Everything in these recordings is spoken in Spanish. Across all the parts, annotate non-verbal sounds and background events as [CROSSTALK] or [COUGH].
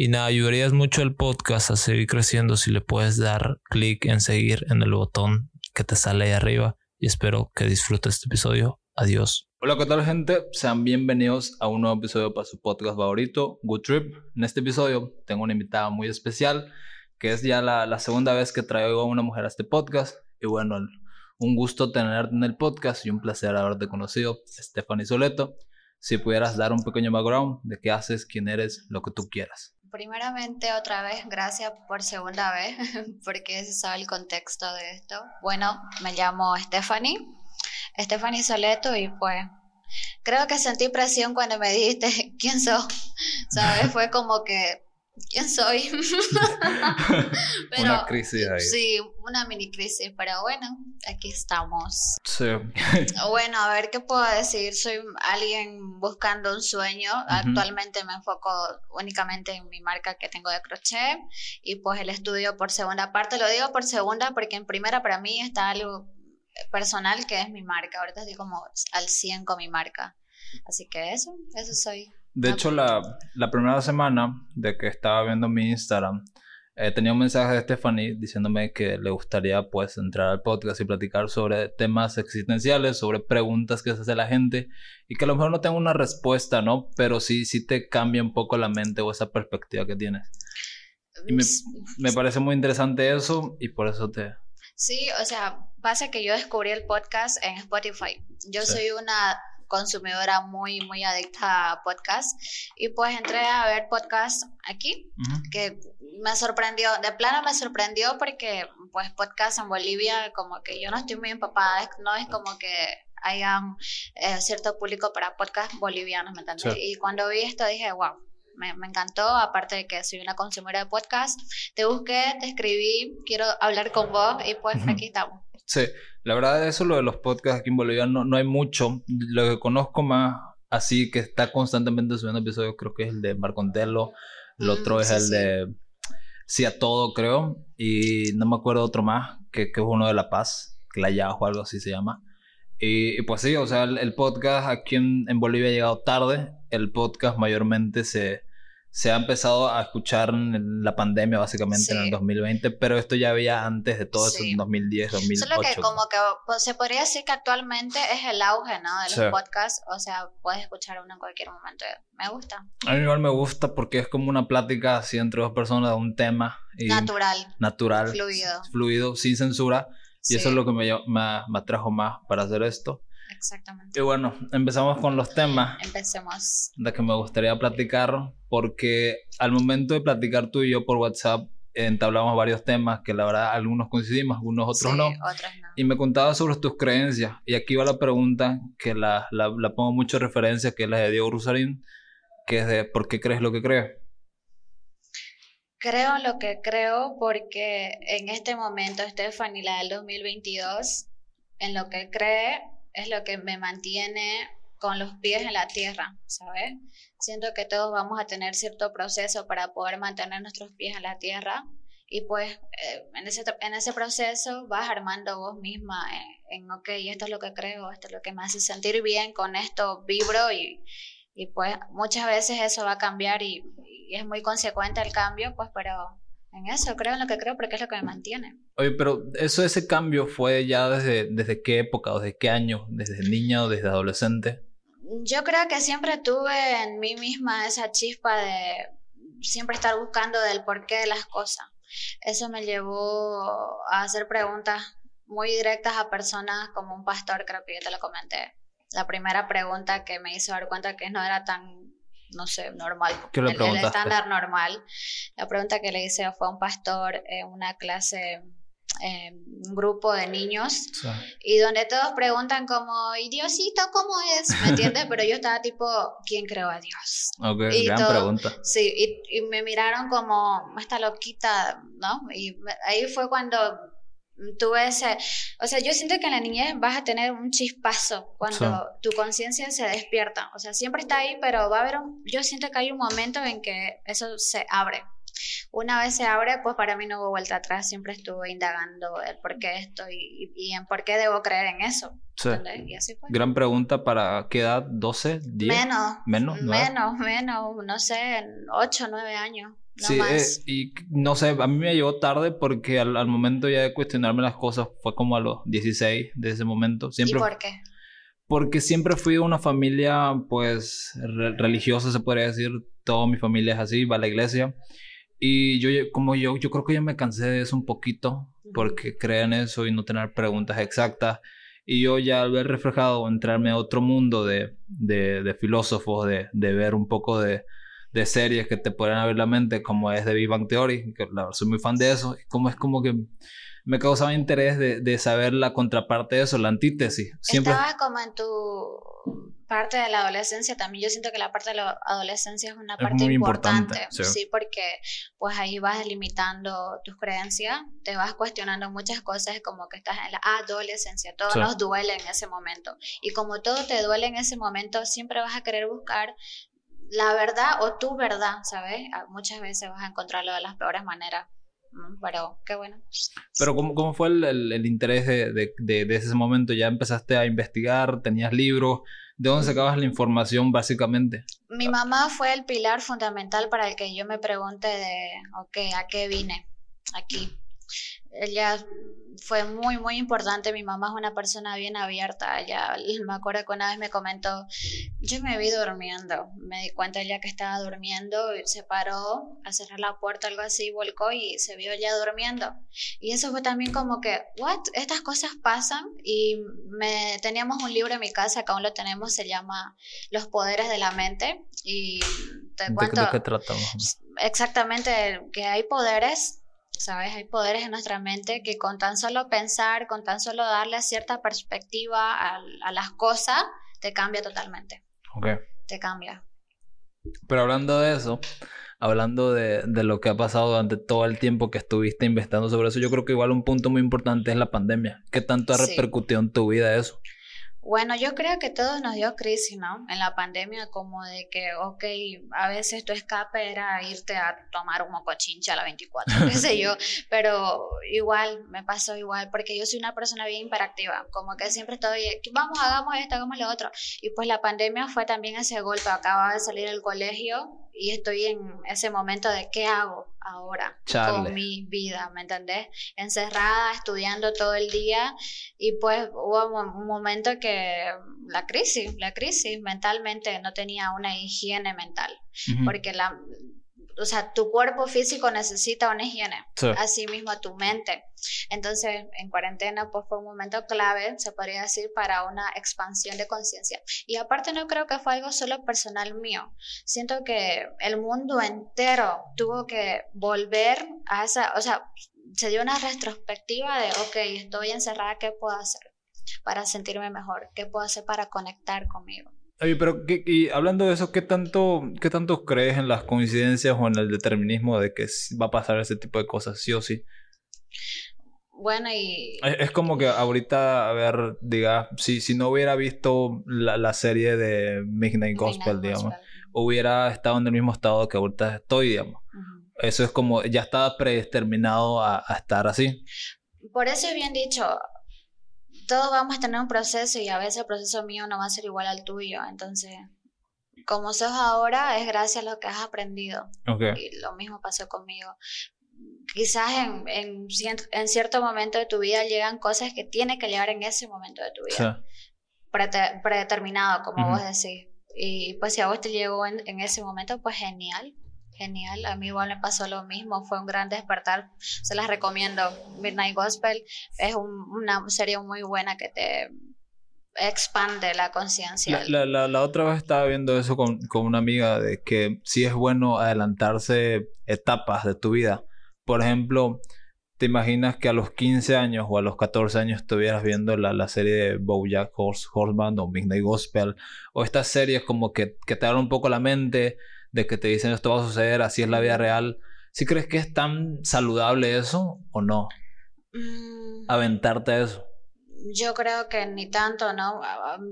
y nada, ayudarías mucho al podcast a seguir creciendo si le puedes dar clic en seguir en el botón que te sale ahí arriba. Y espero que disfrutes este episodio. Adiós. Hola, ¿qué tal gente? Sean bienvenidos a un nuevo episodio para su podcast favorito, Good Trip. En este episodio tengo una invitada muy especial, que es ya la, la segunda vez que traigo a una mujer a este podcast. Y bueno, un gusto tenerte en el podcast y un placer haberte conocido, Stephanie Soleto. Si pudieras dar un pequeño background de qué haces, quién eres, lo que tú quieras. Primeramente, otra vez, gracias por segunda vez, [LAUGHS] porque ese sabe el contexto de esto. Bueno, me llamo Stephanie, Stephanie Soleto, y pues creo que sentí presión cuando me dijiste [LAUGHS] quién sos, [LAUGHS] ¿sabes? Fue como que quién soy. [LAUGHS] una crisis ahí. Sí, una mini crisis, pero bueno, aquí estamos. Sí. [LAUGHS] bueno, a ver qué puedo decir. Soy alguien buscando un sueño. Actualmente me enfoco únicamente en mi marca que tengo de crochet y pues el estudio por segunda parte. Lo digo por segunda porque en primera para mí está algo personal que es mi marca. Ahorita estoy como al 100 con mi marca. Así que eso, eso soy. De hecho, la, la, primera semana de que estaba viendo mi Instagram, eh, tenía un mensaje de Stephanie diciéndome que le gustaría pues entrar al podcast y platicar sobre temas existenciales, sobre preguntas que se hace la gente y que a lo mejor no tengo una respuesta, ¿no? Pero sí, sí te cambia un poco la mente o esa perspectiva que tienes. Y me, me parece muy interesante eso y por eso te... Sí, o sea, pasa que yo descubrí el podcast en Spotify. Yo soy una consumidora muy, muy adicta a podcast. Y pues entré a ver podcast aquí, que me sorprendió, de plano me sorprendió porque pues podcast en Bolivia como que yo no estoy muy empapada, no es como que haya eh, cierto público para podcast bolivianos, ¿me entiendes? Y cuando vi esto dije, wow, me, me, encantó, aparte de que soy una consumidora de podcast, te busqué, te escribí, quiero hablar con vos y pues aquí estamos. Sí, la verdad eso lo de los podcasts aquí en Bolivia no, no hay mucho. Lo que conozco más así que está constantemente subiendo episodios creo que es el de Marcontelo, el mm, otro es el de Sí a todo creo y no me acuerdo otro más que, que es uno de La Paz, Clayao o algo así se llama. Y, pues sí, o sea, el, el podcast aquí en, en, Bolivia ha llegado tarde. El podcast mayormente se, se ha empezado a escuchar en la pandemia, básicamente en el 2020, pero esto ya había antes de todo eso, en 2010, 2008. Solo que como que pues, se podría decir que actualmente es el auge, ¿no? De los podcasts, o sea, puedes escuchar uno en cualquier momento. Me gusta. A mí igual me gusta porque es como una plática así entre dos personas de un tema. natural. Natural. Fluido. Fluido, sin censura. Y eso es lo que me, me, me atrajo más para hacer esto. Exactamente. Y bueno, empezamos con los temas. Empecemos. De que me gustaría platicar, porque al momento de platicar tú y yo por WhatsApp, entablamos varios temas que la verdad algunos coincidimos, algunos otros, no. otros no. Y me contabas sobre tus creencias. Y aquí va la pregunta que la, la, la pongo mucho en referencia, que es la de Diego Rusarín, que es de ¿por qué crees lo que crees? Creo lo que creo porque en este momento, Stephanie, la del 2022, en lo que cree, es lo que me mantiene con los pies en la tierra, ¿sabes? Siento que todos vamos a tener cierto proceso para poder mantener nuestros pies en la tierra y pues eh, en, ese, en ese proceso vas armando vos misma en, ok, esto es lo que creo, esto es lo que me hace sentir bien, con esto vibro y, y pues muchas veces eso va a cambiar y, y es muy consecuente el cambio, pues pero en eso, creo en lo que creo porque es lo que me mantiene. Oye, pero eso, ese cambio fue ya desde, desde qué época o desde qué año, desde niña o desde adolescente. Yo creo que siempre tuve en mí misma esa chispa de siempre estar buscando del porqué de las cosas. Eso me llevó a hacer preguntas muy directas a personas como un pastor, creo que yo te lo comenté. La primera pregunta que me hizo dar cuenta que no era tan no sé, normal. ¿Qué le el, el estándar normal. La pregunta que le hice fue a un pastor en una clase, eh, un grupo de niños, Sí. y donde todos preguntan como, ¿y Diosito cómo es? ¿Me entiendes? [LAUGHS] Pero yo estaba tipo, ¿quién creó a Dios? Ok, Y gran todo- pregunta. Sí, y, y me miraron como, esta loquita, ¿no? Y me- ahí fue cuando tuve ese, o sea, yo siento que en la niñez vas a tener un chispazo cuando tu conciencia se despierta, o sea, siempre está ahí, pero va a haber un, yo siento que hay un momento en que eso se abre. Una vez se abre, pues para mí no hubo vuelta atrás, siempre estuve indagando el por qué esto y, y en por qué debo creer en eso. Sí. Y así fue. Gran pregunta para qué edad, 12, 10. Menos, Menos, menos, menos, no sé, 8, 9 años. No Sí, más. eh, y no sé, a mí me llegó tarde porque al, al momento ya de cuestionarme las cosas fue como a los 16 de ese momento. ¿Y Siempre, por qué? Porque siempre fui de una familia, pues, re- religiosa, se podría decir. Toda mi familia es así, va a la iglesia. Y yo, como yo, yo creo que ya me cansé de eso un poquito, porque creen eso y no tener preguntas exactas. Y yo ya al ver reflejado, entrarme a otro mundo de, de, de filósofos, de, de ver un poco de, de series que te pueden abrir la mente, como es de Big Bang Theory, que la verdad soy muy fan de eso, y como es como que me causaba interés de, de saber la contraparte de eso, la antítesis. Siempre... Estabas como en tu parte de la adolescencia también. Yo siento que la parte de la adolescencia es una Es parte muy importante. importante, sí. sí. porque pues ahí vas limitando tus creencias, te vas cuestionando muchas cosas como que estás en la adolescencia. Todo Sí. nos duele en ese momento. Y como todo te duele en ese momento, siempre vas a querer buscar la verdad o tu verdad, ¿sabes? Ah, Muchas veces vas a encontrarlo de las peores maneras. Mm, Pero qué bueno. Pero ¿cómo, cómo fue el, el- el interés de, de- de- de ese momento? ¿Ya empezaste a investigar? ¿Tenías libros? ¿De dónde sacabas la información básicamente? Mi mamá fue el pilar fundamental para el que yo me pregunte de, ok, ¿a qué vine aquí? Ella fue muy, muy importante. Mi mamá es una persona bien abierta. Ella, [LAUGHS] me acuerdo que una vez me comentó, yo me vi durmiendo. Me di cuenta ella que estaba durmiendo y se paró a cerrar la puerta, algo así, volcó y se vio ella durmiendo. Y eso fue también como que, what? Estas cosas pasan. Y me, teníamos un libro en mi casa, que aún lo tenemos, se llama Los poderes de la mente. Y te ¿De, cuento de qué tratamos? exactamente que hay poderes, ¿sabes? Hay poderes en nuestra mente que con tan solo pensar, con tan solo darle cierta perspectiva a, a las cosas, te cambia totalmente. Ok. Te cambia. Pero hablando de eso, hablando de, de lo que ha pasado durante todo el tiempo que estuviste investigando sobre eso, yo creo que igual un punto muy importante es la pandemia. ¿Qué tanto ha Sí. repercutido en tu vida eso? Bueno, yo creo que todos nos dio crisis, ¿no? En la pandemia, como de que, ok, a veces tu escape era irte a tomar un mocochincha a la 24, qué sé [LAUGHS] yo, pero igual, me pasó igual, porque yo soy una persona bien hiperactiva, como que siempre estoy, vamos, hagamos esto, hagamos lo otro. Y pues la pandemia fue también ese golpe, acababa de salir del colegio y estoy en ese momento de qué hago ahora con mi vida, ¿me entendés? Encerrada, estudiando todo el día y pues hubo un momento que la crisis, la crisis mentalmente no tenía una higiene mental, porque la, o sea, tu cuerpo físico necesita una higiene, Sí. así mismo tu mente. Entonces, en cuarentena, pues fue un momento clave, se podría decir, para una expansión de conciencia. Y aparte no creo que fue algo solo personal mío. Siento que el mundo entero tuvo que volver a esa, o sea, se dio una retrospectiva de, ok, estoy encerrada, ¿qué puedo hacer para sentirme mejor? ¿Qué puedo hacer para conectar conmigo? Oye, pero ¿qué- y hablando de eso, ¿qué tanto, ¿qué tanto crees en las coincidencias o en el determinismo de que va a pasar ese tipo de cosas, sí o sí? Bueno, y Es, es como que ahorita, a ver, diga, si, si no hubiera visto la, la serie de Midnight Gospel, Midnight digamos, Gospel. hubiera estado en el mismo estado que ahorita estoy, digamos. Eso es como, ya estaba predeterminado a, a estar así. Por eso es bien dicho, todos vamos a tener un proceso y a veces el proceso mío no va a ser igual al tuyo. Entonces, como sos ahora, es gracias a lo que has aprendido. Y lo mismo pasó conmigo. quizás en, en, en, cierto momento de tu vida llegan cosas que tiene que llegar en ese momento de tu vida. predeterminado, como vos decís. Y pues si a vos te llegó en, en, ese momento, pues genial. Genial, a mí igual me pasó lo mismo, fue un gran despertar, se las recomiendo. Midnight Gospel es una serie muy buena que te expande la conciencia. La, la, la, otra vez estaba viendo eso con, con, una amiga de que sí es bueno adelantarse etapas de tu vida. Por ejemplo, ¿te imaginas que a los 15 años o a los 14 años estuvieras viendo la, la serie de Bojack Horseman o Midnight Gospel? O estas series como que, que te abren un poco la mente de que te dicen esto va a suceder, así es la vida real. ¿Sí crees que es tan saludable eso o no? Mm. Aventarte eso. Yo creo que ni tanto, ¿no?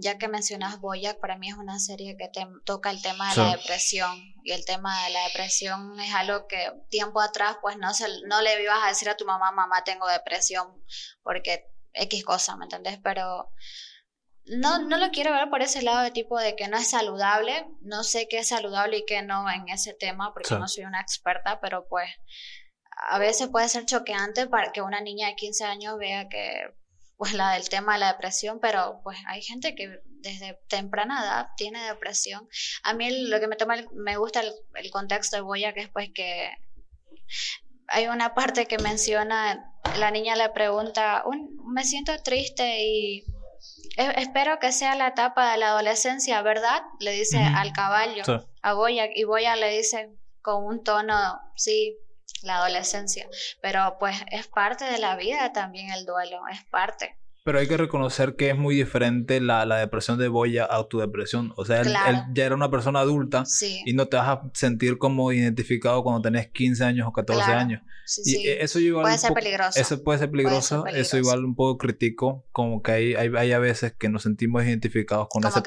Ya que mencionas Boyac, para mí es una serie que te toca el tema de la depresión. Y el tema de la depresión es algo que tiempo atrás, pues no, se, no le ibas a decir a tu mamá, mamá, tengo depresión, porque X cosa, ¿me entendés? Pero no, no lo quiero ver por ese lado de tipo de que no es saludable. No sé qué es saludable y qué no en ese tema, porque no soy una experta, pero pues a veces puede ser choqueante para que una niña de 15 años vea que pues la del tema de la depresión, pero pues hay gente que desde temprana edad tiene depresión. A mí lo que me toma me gusta el, contexto de Boya, que es pues que hay una parte que menciona, la niña le pregunta, me siento triste y espero que sea la etapa de la adolescencia, ¿verdad? Le dice al caballo, a Boya, y Boya le dice con un tono, sí, la adolescencia, pero pues es parte de la vida también el duelo, es parte. Pero hay que reconocer que es muy diferente la, la depresión de Boya a tu depresión. O sea, él, ya era una persona adulta y no te vas a sentir como identificado cuando tenés 15 años o 14 años. y eso igual puede ser peligroso. Eso puede ser peligroso. Eso igual un poco critico. Como que hay, hay, hay a veces que nos sentimos identificados con, ese,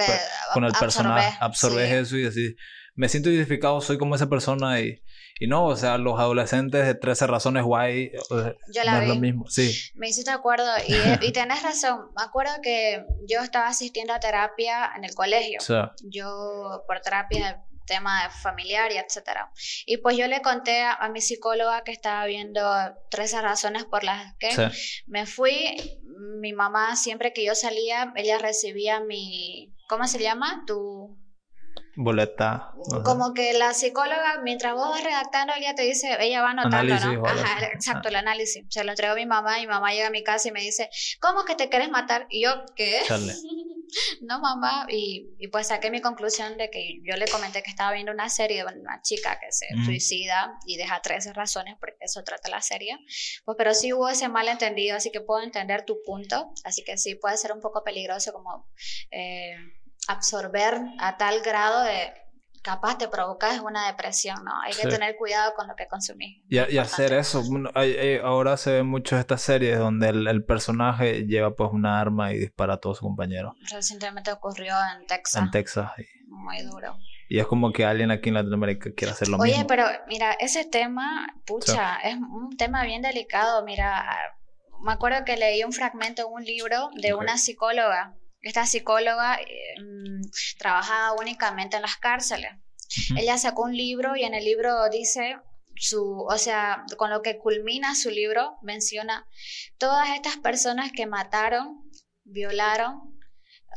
con el personaje. Absorbes eso y decís, me siento identificado, soy como esa persona y y no, o sea, los adolescentes de 13 razones guay yo la no es lo mismo. Sí. Me hiciste acuerdo y, y [LAUGHS] tenés razón. Me acuerdo que yo estaba asistiendo a terapia en el colegio. Yo por terapia tema familiar y etcétera. Y pues yo le conté a, mi psicóloga que estaba viendo 13 razones por las que me fui. Mi mamá siempre que yo salía, ella recibía mi, ¿cómo se llama? Tu boleta. Como que la psicóloga, mientras vos vas redactando, ella te dice, ella va anotando, ¿no? Ajá, exacto, el análisis. Se lo entregó a mi mamá y mi mamá llega a mi casa y me dice, ¿cómo que te quieres matar? Y yo, ¿qué? [LAUGHS] no, mamá. Y, y, pues saqué mi conclusión de que yo le comenté que estaba viendo una serie de una chica que se suicida y deja 13 razones, porque eso trata la serie. Pues, pero sí hubo ese malentendido, así que puedo entender tu punto. Así que sí puede ser un poco peligroso como... Eh, absorber a tal grado de capaz te provocas una depresión, ¿no? Hay que tener cuidado con lo que consumís. Y, y hacer eso. ahora se ven muchas estas series donde el, personaje lleva pues una arma y dispara a todos sus compañeros. Recientemente ocurrió en Texas. En Texas. Muy duro. Y es como que alguien aquí en Latinoamérica quiere hacer lo mismo. Oye, pero mira, ese tema, pucha, es un tema bien delicado. Mira, me acuerdo que leí un fragmento en un libro de una psicóloga esta psicóloga em, trabajaba únicamente en las cárceles. Ella sacó un libro y en el libro dice su, o sea, con lo que culmina su libro, menciona todas estas personas que mataron, violaron,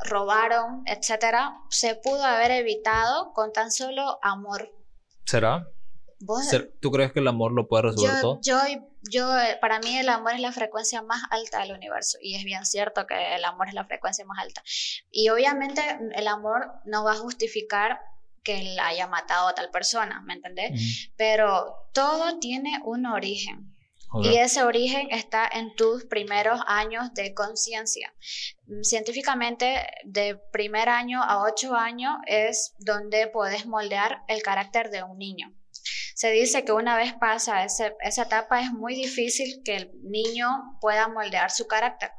robaron, etcétera, se pudo haber evitado con tan solo amor. ¿Será? ¿Tú crees que el amor lo puede resolver todo? Yo, yo, eh, para mí el amor es la frecuencia más alta del universo y es bien cierto que el amor es la frecuencia más alta. Y obviamente el amor no va a justificar que él haya matado a tal persona, ¿me entendés? Pero todo tiene un origen. Y ese origen está en tus primeros años de conciencia. Científicamente, de primer año a ocho años es donde puedes moldear el carácter de un niño se dice que una vez pasa esa etapa es muy difícil que el niño pueda moldear su carácter.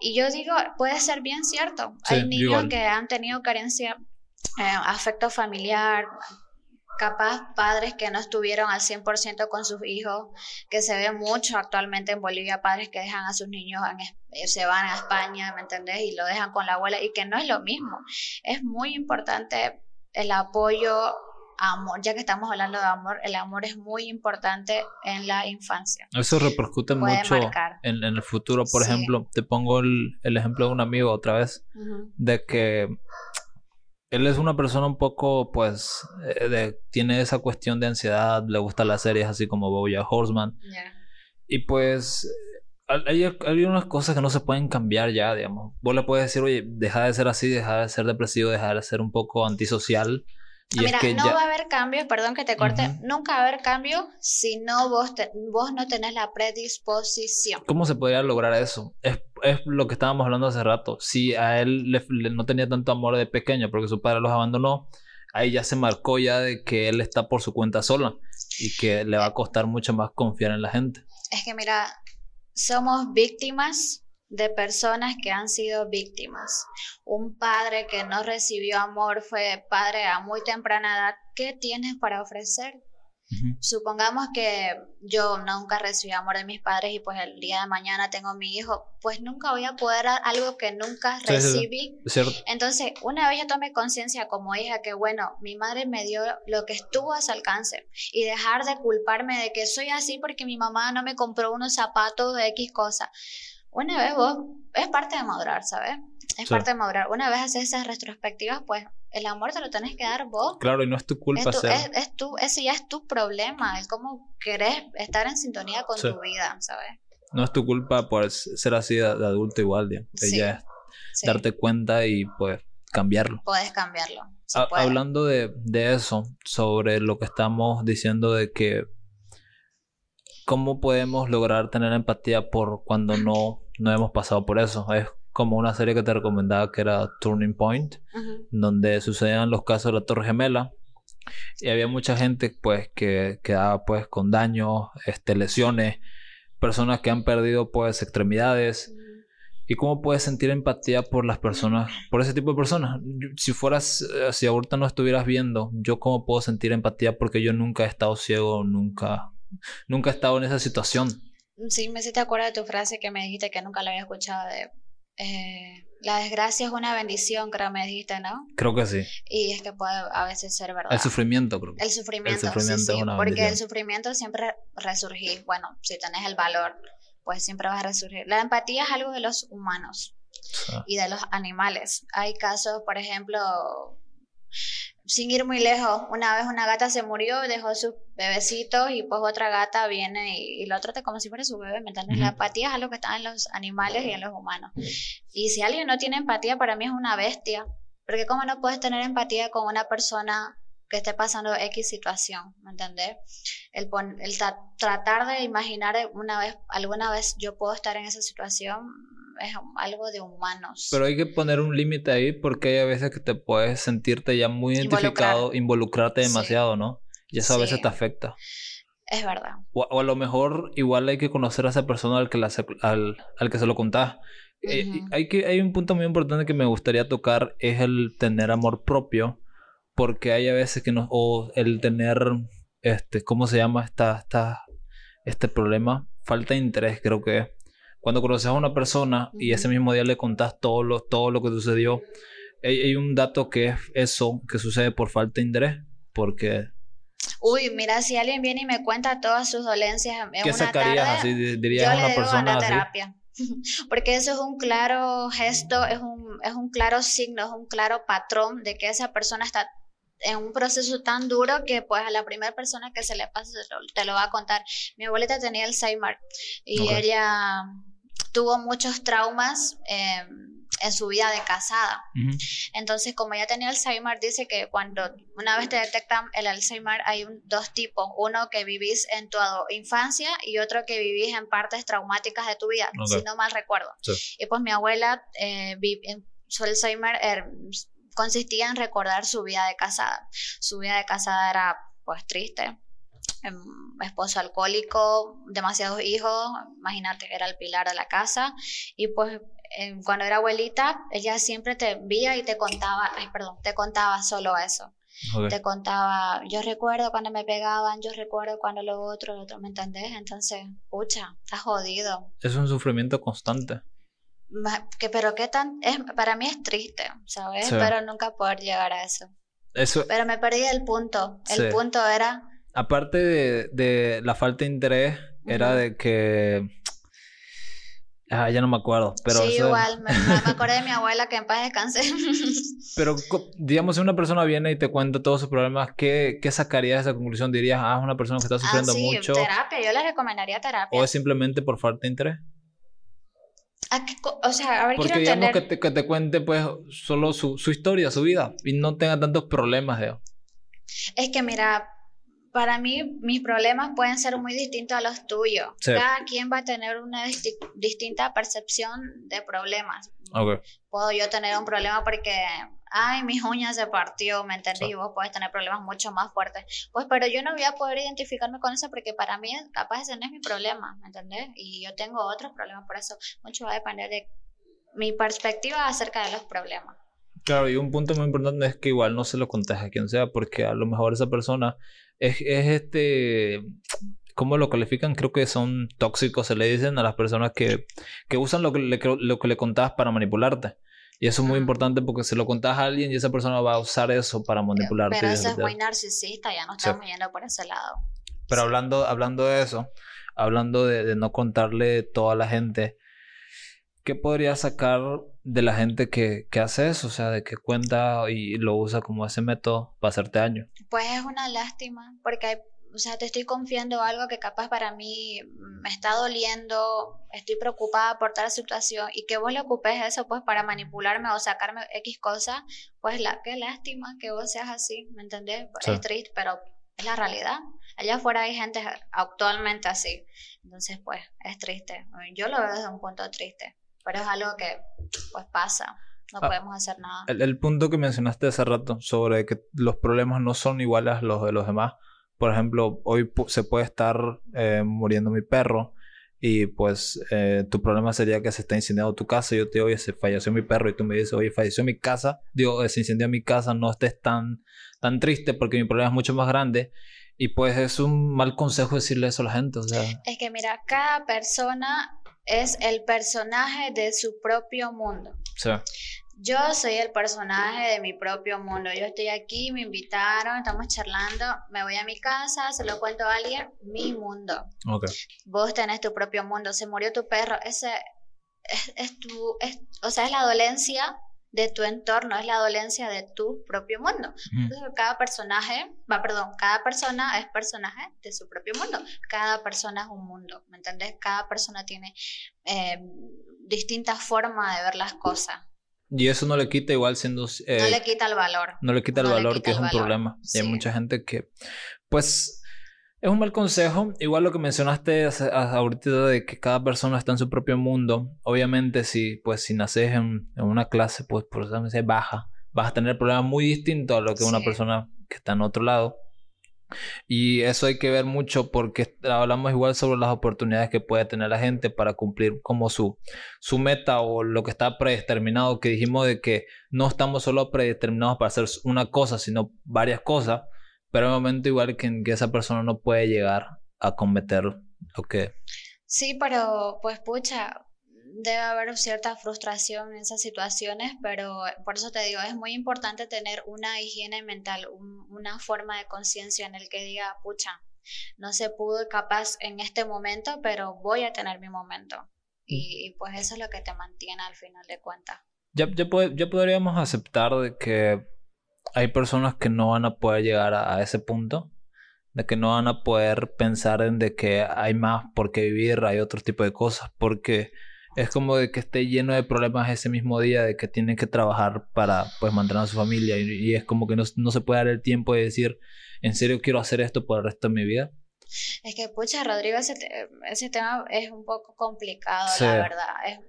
Y yo digo, puede ser bien cierto. Hay niños que han tenido carencia, eh, afecto familiar, capaz padres que no estuvieron al 100% con sus hijos, que se ve mucho actualmente en Bolivia, padres que dejan a sus niños, eh, se van a España, ¿me entendés? Y lo dejan con la abuela y que no es lo mismo. Es muy importante el apoyo amor, ya que estamos hablando de amor, el amor es muy importante en la infancia. Eso repercute mucho en, el futuro. Por ejemplo, te pongo el, ejemplo de un amigo otra vez, de que él es una persona un poco, pues, eh, de, tiene esa cuestión de ansiedad, le gustan las series así como Boya Horseman. Y pues hay, hay, unas cosas que no se pueden cambiar ya, digamos. Vos le puedes decir, oye, deja de ser así, deja de ser depresivo, deja de ser un poco antisocial. Y Mira, no va a haber cambio, perdón que te corte, nunca va a haber cambio si no vos, vos no tenés la predisposición. ¿Cómo se podría lograr eso? Es, es lo que estábamos hablando hace rato. Si a él le, no tenía tanto amor de pequeño porque su padre los abandonó, ahí ya se marcó ya de que él está por su cuenta sola y que le va a costar mucho más confiar en la gente. Es que mira, somos víctimas de personas que han sido víctimas. Un padre que no recibió amor fue padre a muy temprana edad. ¿Qué tienes para ofrecer? Supongamos que yo nunca recibí amor de mis padres y pues el día de mañana tengo mi hijo, pues nunca voy a poder dar algo que nunca recibí. Entonces, una vez yo tomé conciencia como hija que bueno, mi madre me dio lo que estuvo a su alcance y dejar de culparme de que soy así porque mi mamá no me compró unos zapatos de X cosa. Una vez vos, es parte de madurar, ¿sabes? Es parte de madurar. Una vez haces esas retrospectivas, pues el amor te lo tenés que dar vos. Claro, y no es tu culpa es Es, tu, ese ya es tu problema, es como querés estar en sintonía con tu vida, ¿sabes? No es tu culpa por ser así de, adulto igual, digamos. es darte cuenta y pues cambiarlo. Puedes cambiarlo. hablando de, de eso, sobre lo que estamos diciendo de que cómo podemos lograr tener empatía por cuando no, no hemos pasado por eso. Es como una serie que te recomendaba que era Turning Point, donde sucedían los casos de la Torre Gemela. Y había mucha gente pues que quedaba pues con daños, este, lesiones, personas que han perdido pues extremidades. ¿Y cómo puedes sentir empatía por las personas, por ese tipo de personas? Si fueras, eh, si ahorita no estuvieras viendo, yo cómo puedo sentir empatía porque yo nunca he estado ciego, nunca, nunca he estado en esa situación. Sí, me te acuerdas de tu frase que me dijiste que nunca la había escuchado de eh, la desgracia es una bendición, creo me dijiste, ¿no? Creo que sí. Y es que puede a veces ser verdad. El sufrimiento, creo. El sufrimiento, el sufrimiento sí, sí, porque el sufrimiento siempre resurgir. Bueno, si tenés el valor, pues siempre vas a resurgir. La empatía es algo de los humanos y de los animales. Hay casos, por ejemplo, sin ir muy lejos, una vez una gata se murió, dejó sus bebecitos y pues otra gata viene y, lo trata como si fuera su bebé, ¿me entiendes? La empatía es algo que está en los animales y en los humanos. Y si alguien no tiene empatía, para mí es una bestia, porque ¿cómo no puedes tener empatía con una persona que esté pasando X situación, ¿me entiendes? El, el tratar de imaginar una vez, alguna vez yo puedo estar en esa situación, es algo de humanos. Pero hay que poner un límite ahí porque hay a veces que te puedes sentirte ya muy identificado, involucrarte demasiado, ¿no? Y eso a veces te afecta. Es verdad. O, a lo mejor igual hay que conocer a esa persona al que, la, al, al que se lo contás. Eh, hay, que, hay un punto muy importante que me gustaría tocar, es el tener amor propio, porque hay a veces que no, o el tener, este, ¿cómo se llama esta, esta, este problema? Falta de interés, creo que cuando conoces a una persona y ese mismo día le contás todo lo, todo lo que sucedió, hay, un dato que es eso, que sucede por falta de interés, porque... Uy, mira, si alguien viene y me cuenta todas sus dolencias en ¿Qué una sacarías tarde, así? ¿Dirías a una persona a terapia. [LAUGHS] Porque eso es un claro gesto, es un, es un claro signo, es un claro patrón de que esa persona está en un proceso tan duro que pues a la primera persona que se le pasa te lo va a contar. Mi abuelita tenía Alzheimer y ella tuvo muchos traumas em, en su vida de casada. Entonces, como ella tenía Alzheimer, dice que cuando una vez te detectan el Alzheimer hay dos tipos, uno que vivís en tu infancia y otro que vivís en partes traumáticas de tu vida, si no mal recuerdo. Y pues mi abuela, eh, su Alzheimer er, consistía en recordar su vida de casada. Su vida de casada era pues triste, esposo alcohólico, demasiados hijos, imagínate, era el pilar de la casa. Y pues em, cuando era abuelita, ella siempre te veía y te contaba, ay, perdón, te contaba solo eso. Te contaba, yo recuerdo cuando me pegaban, yo recuerdo cuando lo otro, lo otro, ¿me entendés? Entonces, pucha, estás jodido. Es un sufrimiento constante. Que, pero qué tan, es, para mí es triste, ¿sabes? Pero nunca poder llegar a eso. Eso, Pero me perdí el punto. El Sí. punto era... aparte de, de la falta de interés, era Ujú. de que... Ah, ya no me acuerdo, pero... sí, eso- igual. Me, me acordé de mi [LAUGHS] abuela que en paz descanse. [LAUGHS] Pero, digamos, si una persona viene y te cuenta todos sus problemas, ¿qué, qué sacarías de esa conclusión? ¿Dirías, ah, es una persona que está sufriendo ah, sí, mucho? terapia. Yo le recomendaría terapia. ¿O es simplemente por falta de interés? ¿A qué o sea, a ver, Porque digamos entender... que te, que te cuente, pues, solo su, su historia, su vida, y no tenga tantos problemas de... Es que mira, para mí mis problemas pueden ser muy distintos a los tuyos. Sí. Cada quien va a tener una disti- distinta percepción de problemas. Puedo yo tener un problema porque, ay, mis uñas se partió, ¿me entendí? Sí. Y vos podés tener problemas mucho más fuertes. Pues, pero yo no voy a poder identificarme con eso porque para mí, capaz ese no es mi problema, ¿me entendés? Y yo tengo otros problemas, por eso mucho va a depender de mi perspectiva acerca de los problemas. Claro, y un punto muy importante es que igual no se lo contes a quien sea, porque a lo mejor esa persona es, es este, ¿cómo lo califican? Creo que son tóxicos, se le dicen a las personas que, que usan lo que, le, lo que le contás para manipularte. Y eso es muy importante porque se lo contás a alguien y esa persona va a usar eso para manipularte. Pero eso es muy narcisista, ya no Sí. estamos yendo por ese lado. Pero Sí. hablando, hablando de eso, hablando de, de no contarle todo a la gente, ¿qué podría sacar de la gente que, que hace eso? O sea, de que cuenta y lo usa como ese método para hacerte daño. Pues es una lástima, porque hay, o sea, te estoy confiando algo que capaz para mí me está doliendo, estoy preocupada por tal situación y que vos le ocupes eso pues para manipularme o sacarme X cosa, pues la, qué lástima que vos seas así, ¿me entendés? Sí. Es triste, pero es la realidad. Allá afuera hay gente actualmente así, entonces pues es triste. Yo lo veo desde un punto triste, pero es algo que pues pasa, no Ah, podemos hacer nada. El, el punto que mencionaste hace rato sobre que los problemas no son iguales a los de los demás. Por ejemplo, hoy se puede estar eh, muriendo mi perro y pues eh, tu problema sería que se está incendiando tu casa. Yo te digo, oye, se falleció mi perro y tú me dices, oye, falleció mi casa. Digo, eh, se incendió mi casa, no estés tan, tan triste porque mi problema es mucho más grande. Y pues es un mal consejo decirle eso a la gente. O sea, Es que mira, cada persona es el personaje de su propio mundo. sea, Yo soy el personaje de mi propio mundo. Yo estoy aquí, me invitaron, estamos charlando, me voy a mi casa, se lo cuento a alguien, mi mundo. ok. Vos tenés tu propio mundo, se murió tu perro, ese es, es tu, es- o sea, es la dolencia de tu entorno, es la dolencia de tu propio mundo. Ujú. Entonces, cada personaje, va, perdón, cada persona es personaje de su propio mundo. Cada persona es un mundo, ¿me entendés? Cada persona tiene eh, distintas formas de ver las cosas. Y eso no le quita igual siendo... eh, no le quita el valor. no le quita el no valor, quita que es un problema. Y hay mucha gente que, pues, es un mal consejo. Igual lo que mencionaste ahorita de que cada persona está en su propio mundo. Obviamente, si, pues, si naces en, en una clase, pues, por ejemplo, baja, vas a tener problemas muy distintos a lo que una Sí. persona que está en otro lado. Y eso hay que ver mucho porque hablamos igual sobre las oportunidades que puede tener la gente para cumplir como su, su meta o lo que está predeterminado, que dijimos de que no estamos solo predeterminados para hacer una cosa, sino varias cosas, pero hay un momento igual que en que esa persona no puede llegar a cometer lo que... Sí, pero pues pucha, debe haber cierta frustración en esas situaciones, pero por eso te digo, es muy importante tener una higiene mental, un- una forma de conciencia en el que diga, pucha, no se pudo capaz en este momento, pero voy a tener mi momento. Y, y, pues eso es lo que te mantiene al final de cuentas. Ya, ya, pod- ya podríamos aceptar de que hay personas que no van a poder llegar a, a ese punto, de que no van a poder pensar en de que hay más por qué vivir, hay otro tipo de cosas, porque es como de que esté lleno de problemas ese mismo día, de que tienen que trabajar para pues mantener a su familia y, y es como que no, no se puede dar el tiempo de decir, en serio quiero hacer esto por el resto de mi vida. Es que, pucha, Rodrigo, ese, te- ese tema es un poco complicado, Sí. la verdad. Es-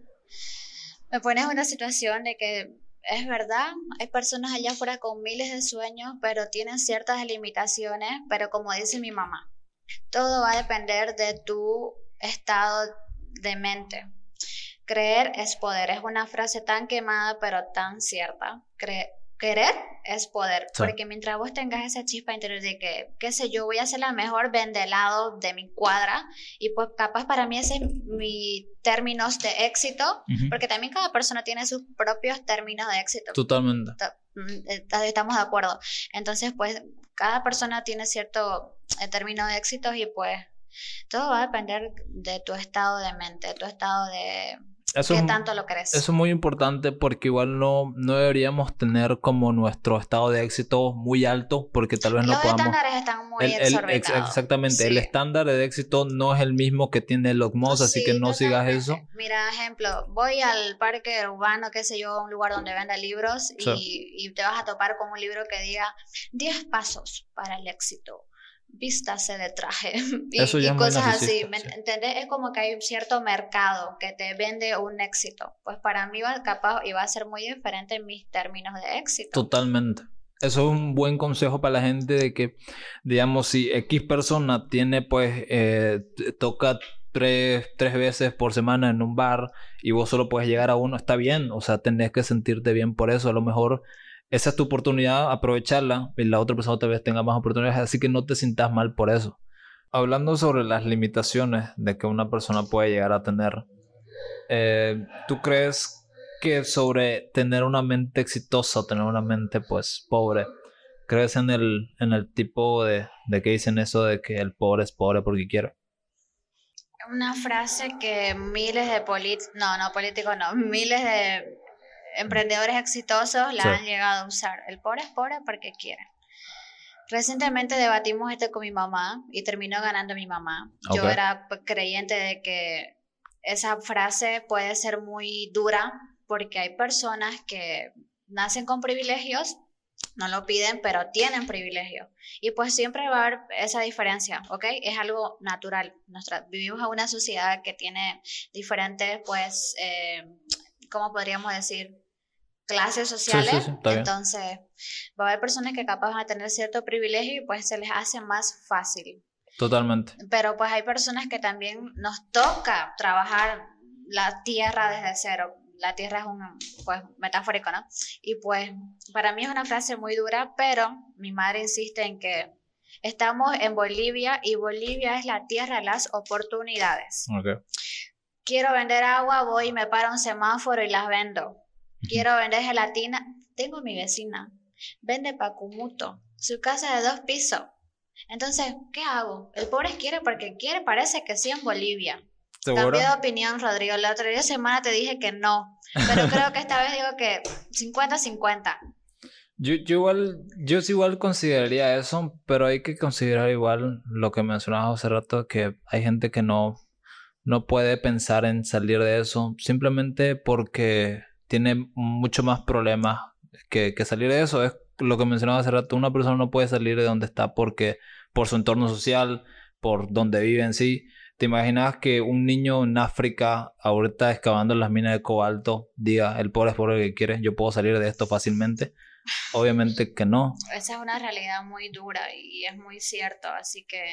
me pones en una situación de que es verdad, hay personas allá afuera con miles de sueños, pero tienen ciertas limitaciones, pero como dice mi mamá, todo va a depender de tu estado de mente. Creer es poder, es una frase tan quemada, pero tan cierta. Querer es poder, Sí. porque mientras vos tengas esa chispa interior de que, qué sé yo, voy a ser la mejor vendelado de mi cuadra, y pues capaz para mí ese es mi términos de éxito, porque también cada persona tiene sus propios términos de éxito. Totalmente. Ta- mm, estamos de acuerdo. Entonces, pues, cada persona tiene cierto eh, término de éxitos y pues todo va a depender de tu estado de mente, de tu estado de, eso ¿Qué tanto lo crees? Eso es muy importante porque igual no, no deberíamos tener como nuestro estado de éxito muy alto porque tal vez no Los podamos... Los estándares están muy exorbitados. exactamente, el estándar de éxito no es el mismo que tiene el Moss, así que no sigas eso. Mira, ejemplo, voy al parque urbano, qué sé yo, un lugar donde venda libros y, y te vas a topar con un libro que diga 10 pasos para el éxito vístase de traje [LAUGHS] y, cosas así, ¿me entiendes? Es como que hay un cierto mercado que te vende un éxito. Pues para mí va capaz y va a ser muy diferente en mis términos de éxito. Totalmente. Eso es un buen consejo para la gente de que, digamos, si X persona tiene, pues, eh, toca tres, tres veces por semana en un bar y vos solo puedes llegar a uno, está bien. O sea, tenés que sentirte bien por eso. A lo mejor esa es tu oportunidad, aprovecharla y la otra persona tal vez tenga más oportunidades, así que no te sientas mal por eso. Hablando sobre las limitaciones de que una persona puede llegar a tener, eh, ¿tú crees que sobre tener una mente exitosa o tener una mente pues pobre, crees en el, en el tipo de, de que dicen eso de que el pobre es pobre porque quiere? Una frase que miles de políticos, no, no políticos, no, miles de emprendedores exitosos la han llegado a usar. El pobre es pobre porque quiere. Recientemente debatimos esto con mi mamá y terminó ganando mi mamá. Yo era creyente de que esa frase puede ser muy dura porque hay personas que nacen con privilegios, no lo piden, pero tienen privilegios. Y pues siempre va a haber esa diferencia, ¿ok? Es algo natural. Nuestra, vivimos en una sociedad que tiene diferentes, pues, eh, ¿cómo podríamos decir? clases sociales. Entonces, va a haber personas que capaz van a tener cierto privilegio y pues se les hace más fácil. Totalmente. Pero pues hay personas que también nos toca trabajar la tierra desde cero. La tierra es un, pues, metafórico, ¿no? Y pues, para mí es una frase muy dura, pero mi madre insiste en que estamos en Bolivia y Bolivia es la tierra de las oportunidades. Okay. Quiero vender agua, voy y me paro un semáforo y las vendo Quiero vender gelatina. Tengo mi vecina. Vende pacumuto. Su casa de dos pisos. Entonces, ¿qué hago? El pobre quiere porque quiere. Parece que sí en Bolivia. Cambié de opinión, Rodrigo. La otra semana te dije que no. Pero [LAUGHS] creo que esta vez digo que 50-50. Yo, yo igual, yo sí igual consideraría eso, pero hay que considerar igual lo que mencionabas hace rato, que hay gente que no, no puede pensar en salir de eso, simplemente porque tiene mucho más problemas que, salir de eso. Es lo que mencionaba hace rato, una persona no puede salir de donde está porque por su entorno social, por donde vive en sí. ¿Te imaginas que un niño en África, ahorita excavando las minas de cobalto, diga, el pobre es pobre que quiere, yo puedo salir de esto fácilmente? Obviamente que no. Esa es una realidad muy dura y es muy cierto, así que...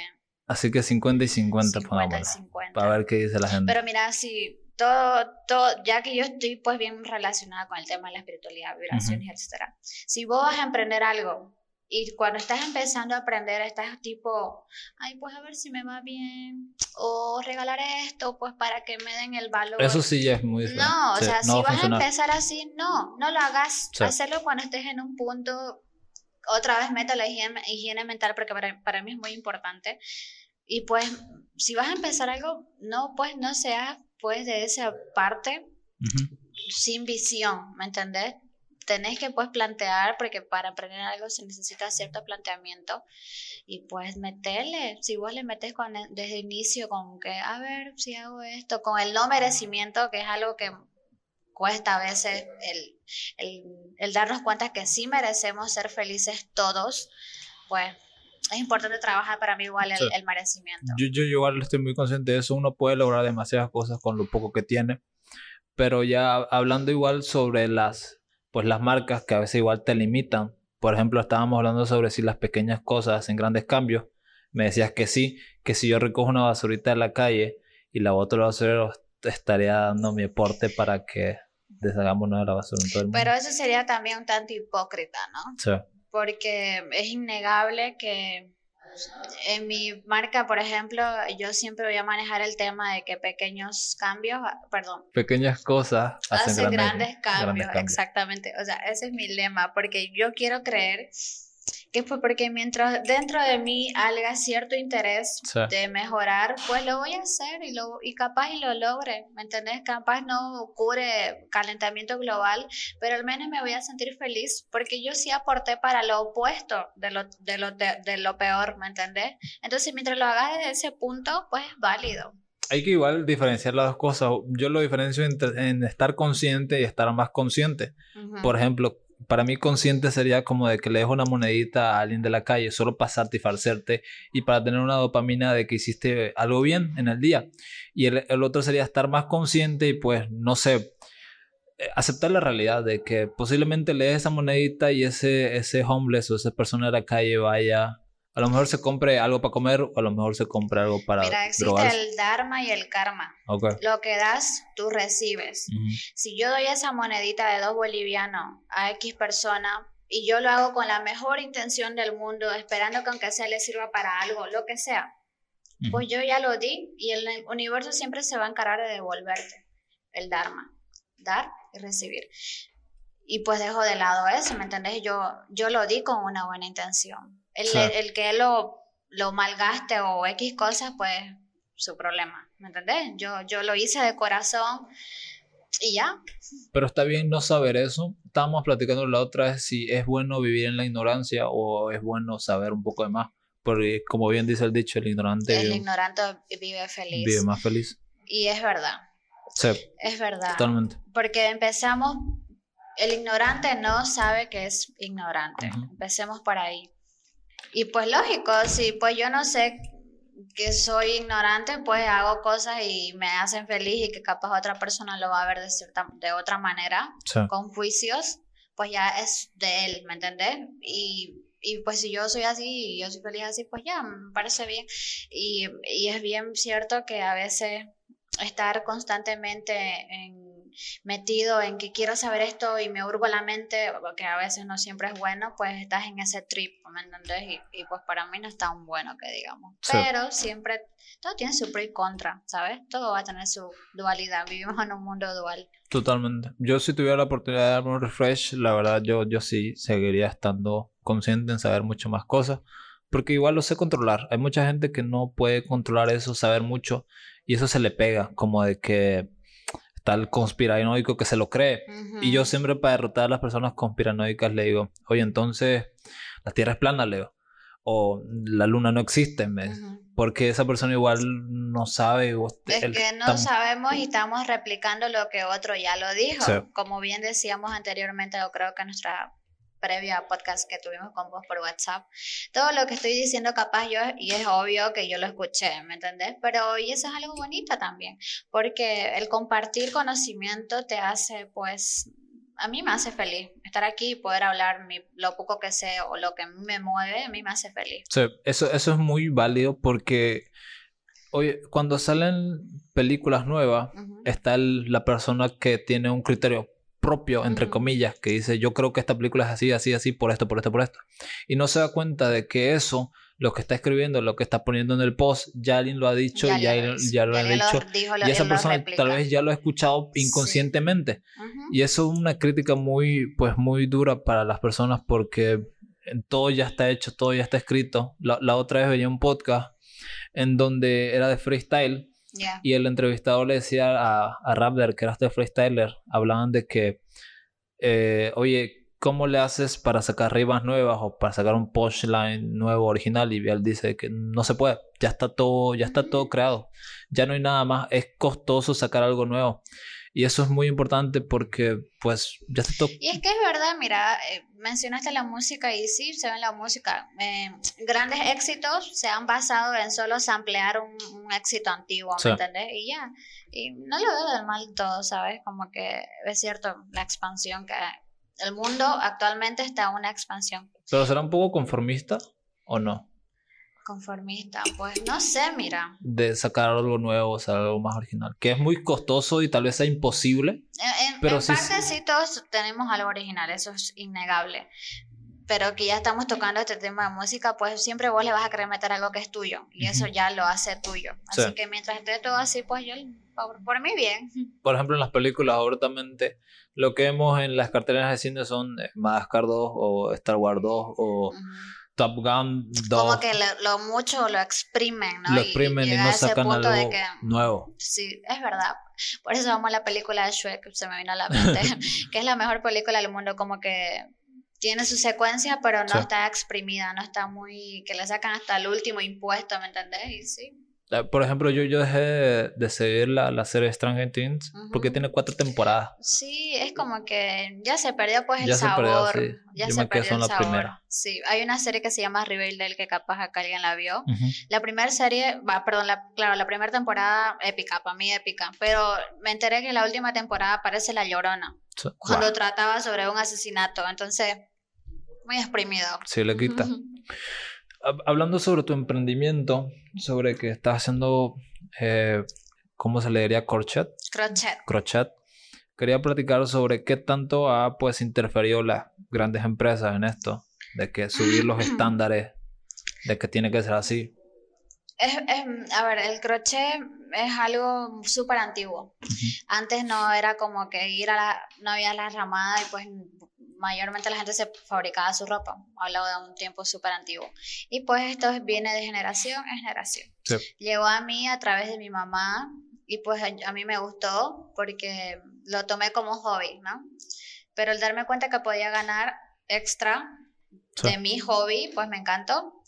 Así que 50 y 50, 50 y 50. Para ver qué dice la gente. Pero mira, si todo, todo, ya que yo estoy pues bien relacionada con el tema de la espiritualidad, vibraciones, etcétera. Si vos vas a emprender algo y cuando estás empezando a aprender estás tipo, ay, pues a ver si me va bien o regalar esto pues para que me den el valor. Eso sí ya es muy. No, o sea, si vas a empezar así, no, no lo hagas. Hacerlo cuando estés en un punto, otra vez meta la higiene, higiene mental porque para, para mí es muy importante. Y pues, si vas a empezar algo, no, pues no seas pues de esa parte sin visión, ¿me entendés? Tenés que pues plantear, porque para aprender algo se necesita cierto planteamiento y pues meterle, si vos le metes con, desde el inicio con que, a ver si hago esto, con el no merecimiento, que es algo que cuesta a veces el, el, el darnos cuenta que sí merecemos ser felices todos, pues es importante trabajar para mí igual el, merecimiento. Yo, yo, igual estoy muy consciente de eso. Uno puede lograr demasiadas cosas con lo poco que tiene. Pero ya hablando igual sobre las, pues las marcas que a veces igual te limitan. Por ejemplo, estábamos hablando sobre si las pequeñas cosas hacen grandes cambios. Me decías que sí, que si yo recojo una basurita de la calle y la boto al basurero, estaría dando mi aporte para que deshagamos una de la basura en todo el mundo. Pero eso sería también un tanto hipócrita, ¿no? Sí porque es innegable que en mi marca, por ejemplo, yo siempre voy a manejar el tema de que pequeños cambios, ah, perdón. Pequeñas cosas hacen, grandes, cambios, exactamente. O sea, ese es mi lema, porque yo quiero creer que fue porque mientras dentro de mí haya cierto interés de mejorar, pues lo voy a hacer y, lo, y capaz y lo logre, ¿me entendés? Capaz no ocurre calentamiento global, pero al menos me voy a sentir feliz porque yo sí aporté para lo opuesto de lo, de lo, de, lo peor, ¿me entendés? Entonces, mientras lo hagas desde ese punto, pues es válido. Hay que igual diferenciar las dos cosas. Yo lo diferencio en, estar consciente y estar más consciente. Por ejemplo, para mí consciente sería como de que le dejo una monedita a alguien de la calle solo para satisfacerte y para tener una dopamina de que hiciste algo bien en el día. Y el, el otro sería estar más consciente y pues, no sé, eh, aceptar la realidad de que posiblemente le des esa monedita y ese, ese homeless o esa persona de la calle vaya a lo mejor se compre algo para comer o a lo mejor se compre algo para Mira, existe el dharma y el karma. Lo que das, tú recibes. Si yo doy esa monedita de dos bolivianos a X persona y yo lo hago con la mejor intención del mundo, esperando que aunque sea le sirva para algo, lo que sea, pues yo ya lo di y el universo siempre se va a encargar de devolverte el dharma. Dar y recibir. Y pues dejo de lado eso, ¿me entendés? Yo, yo lo di con una buena intención el, que lo, lo malgaste o X cosas, pues su problema, ¿me entendés? Yo, yo lo hice de corazón y ya. Pero está bien no saber eso. Estábamos platicando la otra vez si es bueno vivir en la ignorancia o es bueno saber un poco de más. Porque como bien dice el dicho, el ignorante... El ignorante vive feliz. Vive más feliz. Y es verdad. Sí. Es verdad. Totalmente. Porque empezamos, el ignorante no sabe que es ignorante. Empecemos por ahí. Y pues lógico, si pues yo no sé que soy ignorante, pues hago cosas y me hacen feliz y que capaz otra persona lo va a ver de, cierta, de otra manera, con juicios, pues ya es de él, ¿me entendés? Y, y, pues si yo soy así y yo soy feliz así, pues ya, me parece bien. Y, y es bien cierto que a veces estar constantemente en metido en que quiero saber esto y me urgo la mente, que a veces no siempre es bueno, pues estás en ese trip, ¿me entendés? Y, pues para mí no es tan bueno que digamos. Pero siempre, todo tiene su pro y contra, ¿sabes? Todo va a tener su dualidad. Vivimos en un mundo dual. Totalmente. Yo si tuviera la oportunidad de darme un refresh, la verdad yo, yo sí seguiría estando consciente en saber mucho más cosas. Porque igual lo sé controlar. Hay mucha gente que no puede controlar eso, saber mucho. Y eso se le pega. Como de que tal conspiranoico que se lo cree. Y yo siempre para derrotar a las personas conspiranoicas le digo, oye, entonces la Tierra es plana, Leo. O la luna no existe, porque esa persona igual no sabe. Es que no sabemos y estamos replicando lo que otro ya lo dijo. Como bien decíamos anteriormente, yo creo que nuestra previo a podcast que tuvimos con vos por WhatsApp. Todo lo que estoy diciendo capaz yo, y es obvio que yo lo escuché, ¿me entendés? Pero hoy eso es algo bonito también, porque el compartir conocimiento te hace, pues, a mí me hace feliz. Estar aquí y poder hablar mi, lo poco que sé o lo que me mueve, a mí me hace feliz. Sí, eso, eso es muy válido porque... Oye, cuando salen películas nuevas, está la persona que tiene un criterio propio, entre comillas, que dice yo creo que esta película es así, así, así, por esto, por esto, por esto. Y no se da cuenta de que eso, lo que está escribiendo, lo que está poniendo en el post, ya alguien lo ha dicho, ya, ya, lo ha dicho. y esa persona tal vez ya lo ha escuchado inconscientemente. Y eso es una crítica muy, pues muy dura para las personas porque todo ya está hecho, todo ya está escrito. La, la otra vez venía un podcast en donde era de freestyle y el entrevistador le decía a, a Raptor, que era este freestyler, hablaban de que, eh, oye, ¿cómo le haces para sacar rimas nuevas o para sacar un punchline nuevo, original? Y él dice que no se puede, ya está todo, ya está todo creado, ya no hay nada más, es costoso sacar algo nuevo. Y eso es muy importante porque, pues, ya está todo. Y es que es verdad, mira, eh, mencionaste la música y sí, se ve en la música. Eh, grandes éxitos se han basado en solo samplear un, éxito antiguo, ¿me entiendes? Y ya. Y no lo veo del mal todo, ¿sabes? Como que es cierto, la expansión que. El mundo actualmente está en una expansión. ¿Pero será un poco conformista o no? Conformista, pues no sé, mira. De sacar algo nuevo, o sea, algo más original. Que es muy costoso y tal vez sea imposible. En, pero en parte sí, todos tenemos algo original, eso es innegable. pero que ya estamos tocando este tema de música, pues siempre vos le vas a querer meter algo que es tuyo y eso ya lo hace tuyo. Así que mientras esté todo así, pues yo, por, mí bien. [LAUGHS] Por ejemplo, en las películas, abiertamente, lo que vemos en las carteleras de cine son Madagascar 2 o Star Wars 2 o... Top Gun 2. Como que lo, mucho lo exprimen, ¿no? Lo exprimen y, no sacan algo nuevo. Sí, es verdad. Por eso vamos a la película de Shrek, se me vino a la mente, [LAUGHS] que es la mejor película del mundo, como que tiene su secuencia, pero no está exprimida, no está muy... que le sacan hasta el último impuesto, ¿me entendés? Y sí. Eh, por ejemplo, yo, yo dejé de, seguir la, la, serie Stranger Things porque tiene cuatro temporadas. Sí, es como que ya se perdió pues el sabor. Se perdió, sí. Ya se perdió el la sabor. Primera. Sí, hay una serie que se llama Riverdale que capaz acá alguien la vio. La primera serie, va, perdón, la, claro, la primera temporada épica, para mí épica, pero me enteré que en la última temporada aparece La Llorona. cuando trataba sobre un asesinato, entonces muy exprimido. Sí, le quita. Hablando sobre tu emprendimiento, sobre que estás haciendo, eh, ¿cómo se le diría? Crochet. Crochet. Crochet. Quería platicar sobre qué tanto ha pues interferido las grandes empresas en esto, de que subir los [CLEARS THROAT] estándares, de que tiene que ser así. a ver, el crochet es algo súper antiguo. Antes no era como que ir a la, no había la ramada y pues mayormente la gente se fabricaba su ropa. Hablaba de un tiempo súper antiguo. Y pues esto viene de generación en generación. Llegó a mí a través de mi mamá y pues a, mí me gustó porque lo tomé como hobby, ¿no? Pero el darme cuenta que podía ganar extra de mi hobby, pues me encantó.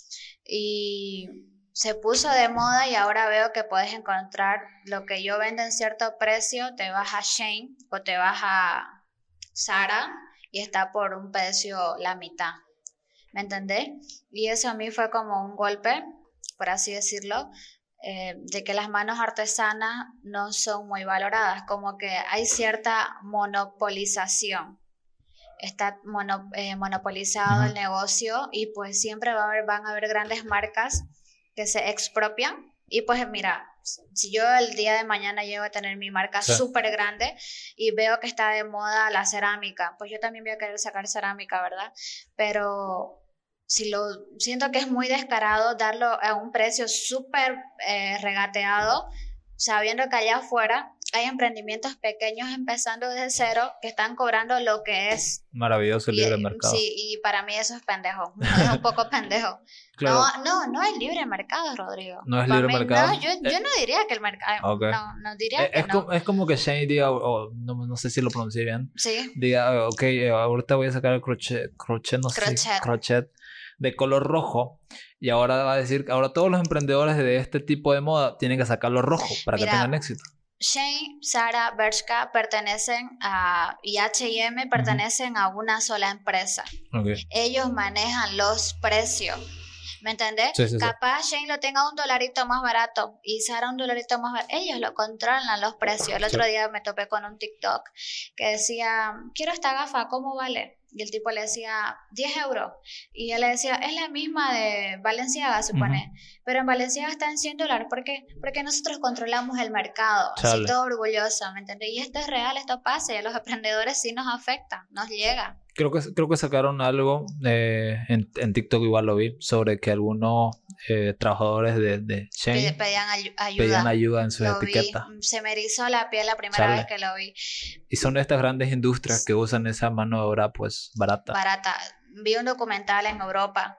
Y se puso de moda y ahora veo que puedes encontrar lo que yo vendo en cierto precio, te vas a Shane o te vas a Sara y está por un precio la mitad. ¿Me entendés? Y eso a mí fue como un golpe, por así decirlo, eh, de que las manos artesanas no son muy valoradas, como que hay cierta monopolización. Está eh, monopolizado el negocio y pues siempre va a haber, van a haber grandes marcas que se expropian. Y pues mira, si yo el día de mañana llego a tener mi marca súper grande y veo que está de moda la cerámica, pues yo también voy a querer sacar cerámica, ¿verdad? Pero si lo siento que es muy descarado darlo a un precio súper eh, regateado, sabiendo que allá afuera hay emprendimientos pequeños empezando desde cero que están cobrando lo que es. Maravilloso el libre mercado. Sí, y para mí eso es pendejo. [LAUGHS] Es un poco pendejo. No, no, no es libre mercado, Rodrigo. No es libre mercado. No, yo, yo, eh, no diría que el mercado. No, no diría eh, que es, no. Como, es como que Shane diga, no, no, sé si lo pronuncié bien. Sí. Diga, ok, eh, ahorita voy a sacar el crochet, crochet no crochet. sé, crochet de color rojo. Y ahora va a decir, ahora todos los emprendedores de este tipo de moda tienen que sacarlo rojo para que tengan éxito. Shane, Sara, Bershka pertenecen a, y H&M pertenecen a una sola empresa. Ellos manejan los precios. ¿Me entendés? Capaz Shane lo tenga un dolarito más barato y Sara un dolarito más barato. Ellos lo controlan los precios. El otro día me topé con un TikTok que decía, quiero esta gafa, ¿cómo vale? Y el tipo le decía 10 euros. Y él le decía, es la misma de Valenciaga, supone. Pero en Valenciaga está en 100 dólares. ¿Por qué? Porque nosotros controlamos el mercado. Así todo orgulloso, ¿me entiendes? Y esto es real, esto pasa. Y a los emprendedores sí nos afecta, nos llega. Creo que, creo que sacaron algo, eh, en, en, TikTok igual lo vi, sobre que algunos eh, trabajadores de, de Shane pedían, ayuda. pedían ayuda en sus etiquetas. Se me erizó la piel la primera vez que lo vi. Y son estas grandes industrias que usan esa mano de obra pues barata. Barata. Vi un documental en Europa.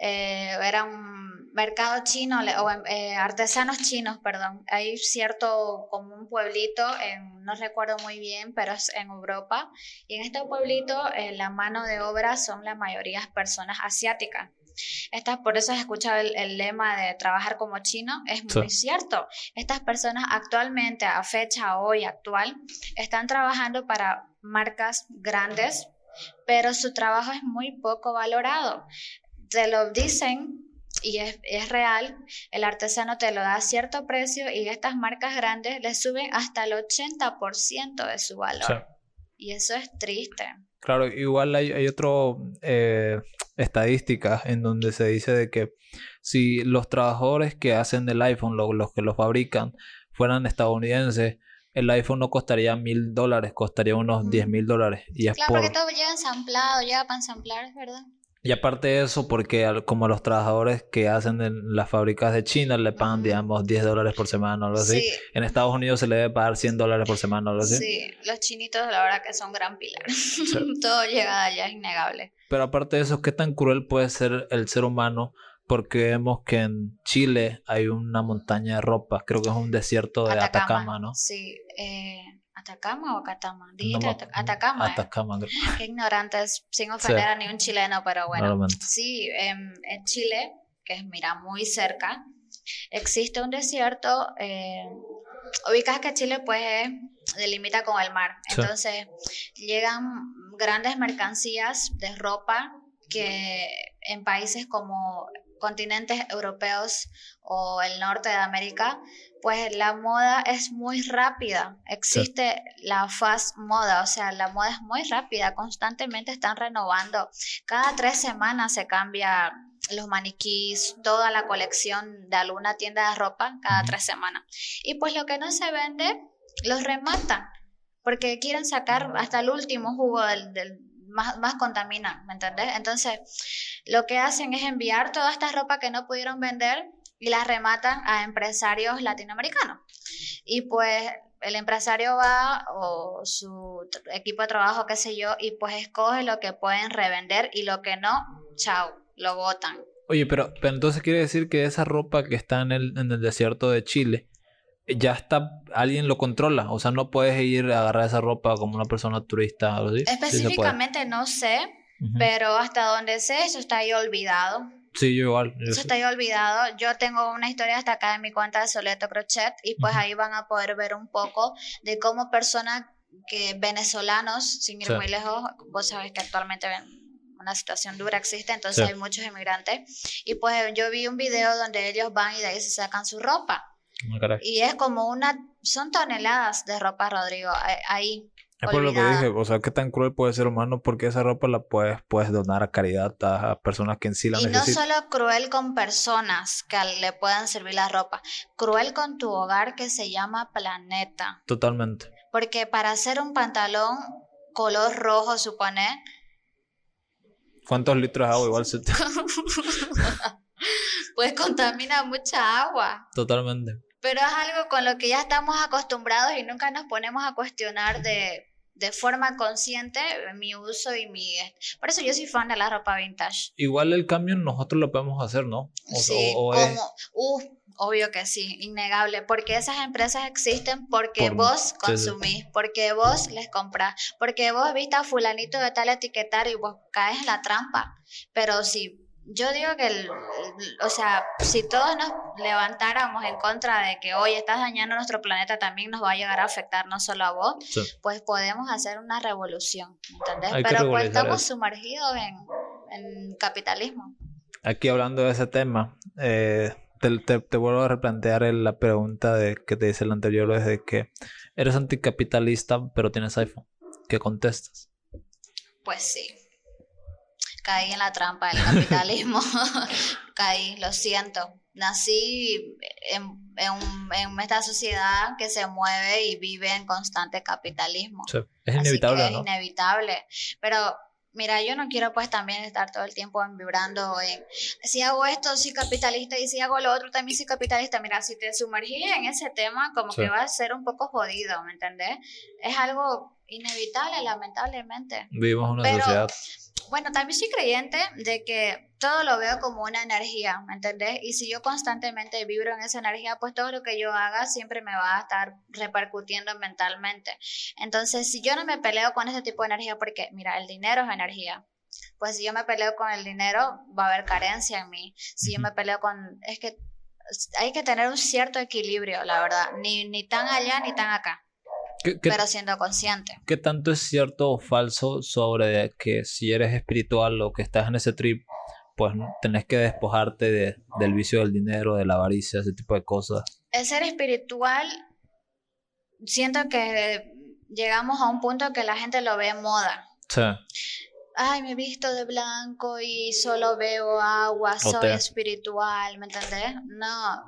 Eh, era un mercado chino o eh, artesanos chinos, perdón. Hay cierto como un pueblito, en, no recuerdo muy bien, pero es en Europa. Y en este pueblito la mano de obra son la mayoría personas asiáticas. Estas, por eso has escuchado el, lema de trabajar como chino, es muy cierto. Estas personas actualmente, a fecha hoy actual, están trabajando para marcas grandes, pero su trabajo es muy poco valorado. Te lo dicen y es, es, real, el artesano te lo da a cierto precio y estas marcas grandes le suben hasta el 80% de su valor. Y eso es triste. Claro, igual hay, hay otro eh, [TSK] estadística en donde se dice de que si los trabajadores que hacen el iPhone, los que lo fabrican, fueran estadounidenses, el iPhone no costaría mil dólares, costaría unos diez mil dólares. Y claro, porque todo llega ensamblado, llega para ensamblar, es verdad. Y aparte de eso, porque como los trabajadores que hacen en las fábricas de China le pagan, digamos, 10 dólares por semana o algo así. En Estados Unidos se le debe pagar 100 dólares por semana o algo así. Sí, los chinitos la verdad que son gran pilar. [LAUGHS] Todo llega allá, es innegable. Pero aparte de eso, ¿qué tan cruel puede ser el ser humano? Porque vemos que en Chile hay una montaña de ropa, creo que es un desierto de Atacama, ¿no? Sí, eh, ¿Atacama o Catama? Dijiste Atacama. ¿eh? Atacama. [LAUGHS] Qué ignorantes, sin ofender a ni un chileno, pero bueno. Sí, en, Chile, que es, mira, muy cerca, existe un desierto. Eh, ubicas que Chile, pues, delimita con el mar. Entonces, llegan grandes mercancías de ropa que en países como continentes europeos o el norte de América, pues la moda es muy rápida. Existe la fast moda, o sea, la moda es muy rápida, constantemente están renovando. Cada tres semanas se cambia los maniquís, toda la colección de alguna tienda de ropa cada tres semanas. Y pues lo que no se vende, los rematan, porque quieren sacar hasta el último jugo del, más, más contamina, ¿me entendés? Entonces, lo que hacen es enviar toda esta ropa que no pudieron vender y la rematan a empresarios latinoamericanos. Y pues el empresario va o su equipo de trabajo, qué sé yo, y pues escoge lo que pueden revender y lo que no, chao, lo botan. Oye, pero, pero entonces quiere decir que esa ropa que está en el, en el desierto de Chile, ya está, alguien lo controla, o sea, no puedes ir a agarrar esa ropa como una persona turista o así. Específicamente no sé, pero hasta donde sé, eso está ahí olvidado. Sí, yo igual. Eso está ahí olvidado. Yo tengo una historia hasta acá en mi cuenta de Soleto Crochet y pues ahí van a poder ver un poco de cómo personas que venezolanos, sin ir muy lejos, vos sabés que actualmente una situación dura existe, entonces hay muchos inmigrantes. Y pues yo vi un video donde ellos van y de ahí se sacan su ropa. Ah, y es como una, son toneladas de ropa, Rodrigo, ahí. Es por lo que dije, o sea, qué tan cruel puede ser humano porque esa ropa la puedes, puedes donar a caridad a personas que en sí la necesitan. Y no solo cruel con personas que le puedan servir la ropa, cruel con tu hogar que se llama planeta. Totalmente. Porque para hacer un pantalón color rojo, supone... ¿Cuántos litros de agua igual se te... [LAUGHS] pues contamina mucha agua. Totalmente. Pero es algo con lo que ya estamos acostumbrados y nunca nos ponemos a cuestionar de de forma consciente mi uso y mi... Por eso yo soy fan de la ropa vintage. Igual el cambio nosotros lo podemos hacer, ¿no? sí, como... Uh, obvio que sí, innegable, porque esas empresas existen porque vos consumís, porque vos les compras, porque vos viste a fulanito de tal etiquetar y vos caes en la trampa. Pero si yo digo que, el, o sea, si todos nos levantáramos en contra de que hoy estás dañando nuestro planeta, también nos va a llegar a afectar no solo a vos, pues podemos hacer una revolución, ¿entendés? Pero pues estamos sumergidos en, capitalismo. Aquí hablando de ese tema, eh, te, te, vuelvo a replantear la pregunta de que te dice el anterior, es de que eres anticapitalista pero tienes iPhone. ¿Qué contestas? Pues sí caí en la trampa del capitalismo, [LAUGHS] caí, lo siento. Nací en, en, esta sociedad que se mueve y vive en constante capitalismo. es inevitable. Es inevitable. Pero mira, yo no quiero pues también estar todo el tiempo vibrando en, si hago esto, soy capitalista y si hago lo otro, también soy capitalista. Mira, si te sumergís en ese tema, como que va a ser un poco jodido, ¿me entendés? Es algo inevitable, lamentablemente. Vivimos en una sociedad bueno, también soy creyente de que todo lo veo como una energía, ¿me entendés? Y si yo constantemente vibro en esa energía, pues todo lo que yo haga siempre me va a estar repercutiendo mentalmente. Entonces, si yo no me peleo con ese tipo de energía, porque mira, el dinero es energía, pues si yo me peleo con el dinero, va a haber carencia en mí. Si yo me peleo con... Es que hay que tener un cierto equilibrio, la verdad, ni, ni tan allá ni tan acá pero siendo consciente. ¿Qué tanto es cierto o falso sobre que si eres espiritual o que estás en ese trip, pues tenés que despojarte de, del vicio del dinero, de la avaricia, ese tipo de cosas? El ser espiritual, siento que llegamos a un punto que la gente lo ve en moda. Sí. Ay, me he visto de blanco y solo veo agua, soy espiritual, ¿me entendés? No,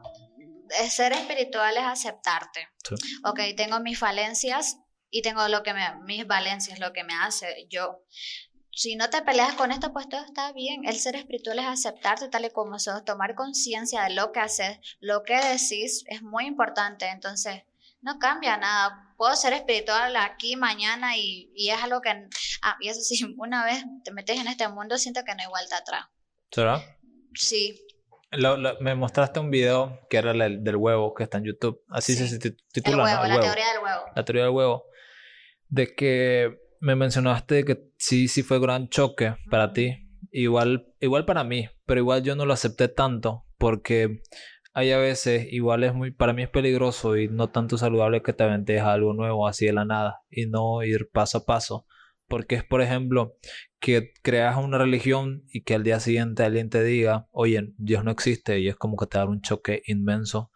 ser espiritual es aceptarte. Ok, tengo mis falencias y tengo lo que me, mis valencias, lo que me hace yo. si no te peleas con esto, pues todo está bien. El ser espiritual es aceptarte tal y como sos, tomar conciencia de lo que haces, lo que decís, es muy importante. Entonces, no cambia nada. Puedo ser espiritual aquí, mañana, y, y es algo que... Ah, y eso sí, [LAUGHS] una vez te metes en este mundo, siento que no hay vuelta atrás. ¿Será? Sí. Me mostraste un video que era el del huevo que está en YouTube. Así se titula. El huevo, la teoría del huevo. La teoría del huevo. De que me mencionaste que sí, sí fue gran choque para ti. Igual, igual para mí, pero igual yo no lo acepté tanto porque hay a veces, igual es muy, para mí es peligroso y no tanto saludable que te aventes algo nuevo así de la nada y no ir paso a paso. Porque es, por ejemplo, que creas una religión y que al día siguiente alguien te diga, oye, Dios no existe y es como que te da un choque inmenso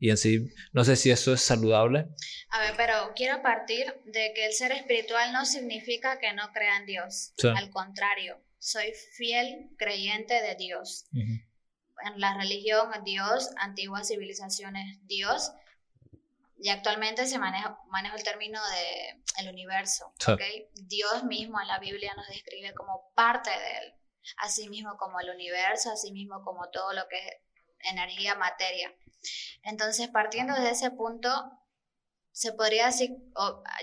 y en sí, no sé si eso es saludable. A ver, pero quiero partir de que el ser espiritual no significa que no crea en Dios. Al contrario, soy fiel creyente de Dios. En la religión, Dios, antiguas civilizaciones, Dios. Y actualmente se maneja, el término de el universo. Dios mismo en la Biblia nos describe como parte de él. Así mismo como el universo, así mismo como todo lo que es energía, materia. Entonces, partiendo de ese punto, se podría decir,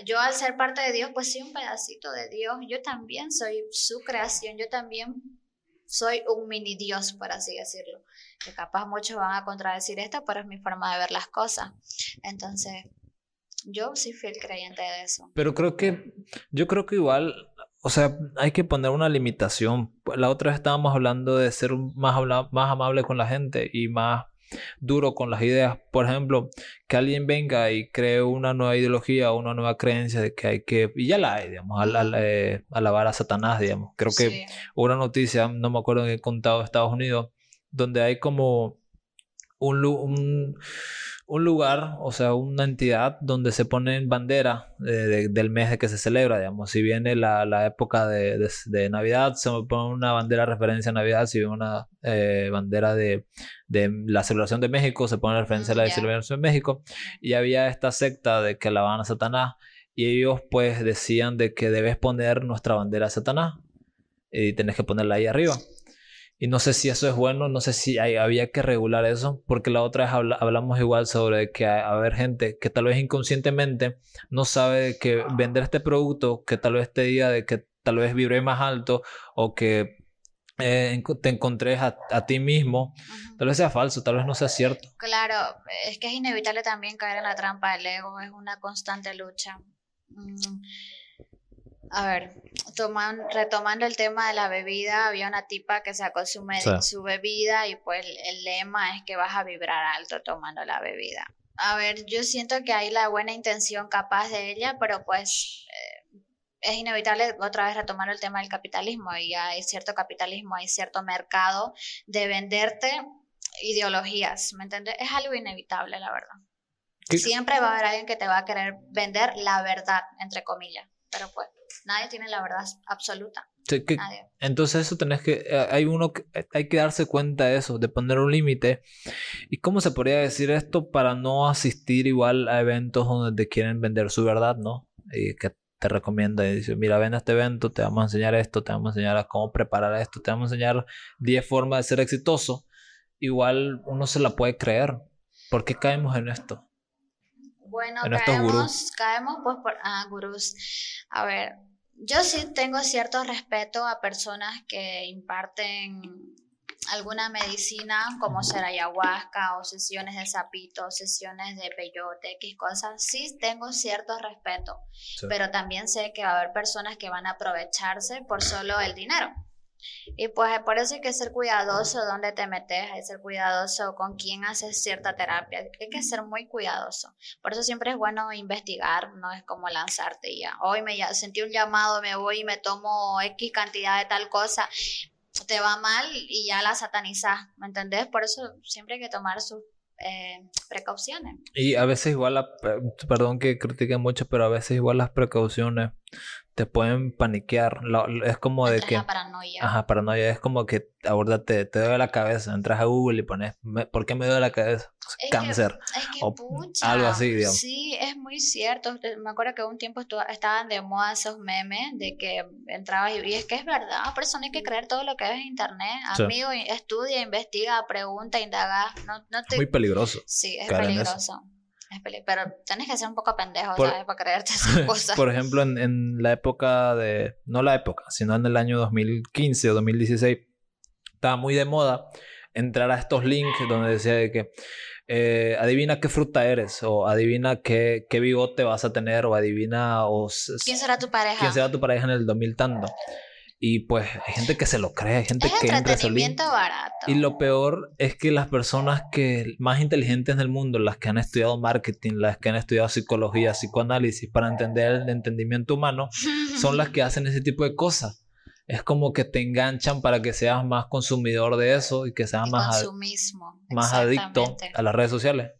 yo al ser parte de Dios, pues soy un pedacito de Dios, yo también soy su creación, yo también soy un mini Dios, por así decirlo. Que capaz muchos van a contradecir esto, pero es mi forma de ver las cosas. Entonces, yo soy fiel creyente de eso. Pero creo que, yo creo que igual, o sea, hay que poner una limitación. La otra vez estábamos hablando de ser más, más amable con la gente y más duro con las ideas. Por ejemplo, que alguien venga y cree una nueva ideología o una nueva creencia de que hay que, y ya la hay, digamos, eh, alabar a Satanás, digamos. Creo que una noticia, no me acuerdo en el contado de Estados Unidos, donde hay como un, un un lugar, o sea, una entidad donde se ponen banderas del mes de que se celebra, digamos. Si viene la, la época de, de, Navidad, se pone una bandera de referencia a Navidad. Si viene una eh, bandera de, de, la celebración de México, se pone referencia a la celebración de México. Y había esta secta de que alababan a Satanás. Y ellos pues decían de que debes poner nuestra bandera a Satanás. Y tenés que ponerla ahí arriba. Y no sé si eso es bueno, no sé si hay, había que regular eso, porque la otra vez hablamos igual sobre que hay, haber gente que tal vez inconscientemente no sabe que vender este producto, que tal vez te diga de que tal vez vibre más alto o que eh, te encontres a, ti mismo, tal vez sea falso, tal vez no sea cierto. Claro, es que es inevitable también caer en la trampa del ego, es una constante lucha. Mm, a ver, retomando el tema de la bebida, había una tipa que sacó su, su bebida y pues el, lema es que vas a vibrar alto tomando la bebida. A ver, yo siento que hay la buena intención capaz de ella, pero pues eh, es inevitable otra vez retomar el tema del capitalismo y hay cierto capitalismo, hay cierto mercado de venderte ideologías, ¿me entiendes? Es algo inevitable, la verdad. Siempre va a haber alguien que te va a querer vender la verdad, entre comillas, pero pues nadie tiene la verdad absoluta. entonces eso tenés que, eh, hay uno que, eh, hay que darse cuenta de eso, de poner un límite. ¿Y cómo se podría decir esto para no asistir igual a eventos donde te quieren vender su verdad, no? Y que te recomienda y dice, mira, ven a este evento, te vamos a enseñar esto, te vamos a enseñar a cómo preparar esto, te vamos a enseñar 10 formas de ser exitoso. Igual uno se la puede creer. ¿Por qué caemos en esto? Bueno, caemos, caemos pues por ah, gurús. A ver, yo sí tengo cierto respeto a personas que imparten alguna medicina como ser ayahuasca o sesiones de sapito, sesiones de peyote, X cosas, sí tengo cierto respeto, pero también sé que va a haber personas que van a aprovecharse por solo el dinero. Y pues por eso hay que ser cuidadoso donde te metes, hay que ser cuidadoso con quién haces cierta terapia, hay que ser muy cuidadoso. Por eso siempre es bueno investigar, no es como lanzarte ya. Hoy me sentí un llamado, me voy y me tomo X cantidad de tal cosa, te va mal y ya la satanizas, ¿me entendés? Por eso siempre hay que tomar sus eh, precauciones. Y a veces igual, perdón que critique mucho, pero a veces igual las precauciones te pueden paniquear. es como de que... paranoia. Ajá, paranoia. Es como que ahora te, te duele la cabeza. Entras a Google y pones, ¿por qué me duele la cabeza? Cáncer. es que, o algo así, digamos. Sí, es muy cierto. Me acuerdo que un tiempo estaban de moda esos memes de que entrabas y, y es que es verdad. Por eso no hay que creer todo lo que ves en internet. Amigo, estudia, investiga, pregunta, indaga. No, no te... Muy peligroso. Sí, es peligroso. Pero tenés que ser un poco pendejo, ¿sabes? Para creerte [LAUGHS] esas cosas. Por ejemplo, en, en, la época de. No la época, sino en el año 2015 o 2016, estaba muy de moda entrar a estos links donde decía de que. Eh, adivina qué fruta eres, o adivina qué, qué bigote vas a tener, o adivina. O, ¿Quién será tu pareja? ¿Quién será tu pareja en el 2000 tanto? Y pues hay gente que se lo cree, hay gente que entra entretenimiento barato. Y lo peor es que las personas que más inteligentes del mundo, las que han estudiado marketing, las que han estudiado psicología, psicoanálisis para entender el entendimiento humano, [LAUGHS] son las que hacen ese tipo de cosas. Es como que te enganchan para que seas más consumidor de eso y que seas más, más adicto a las redes sociales.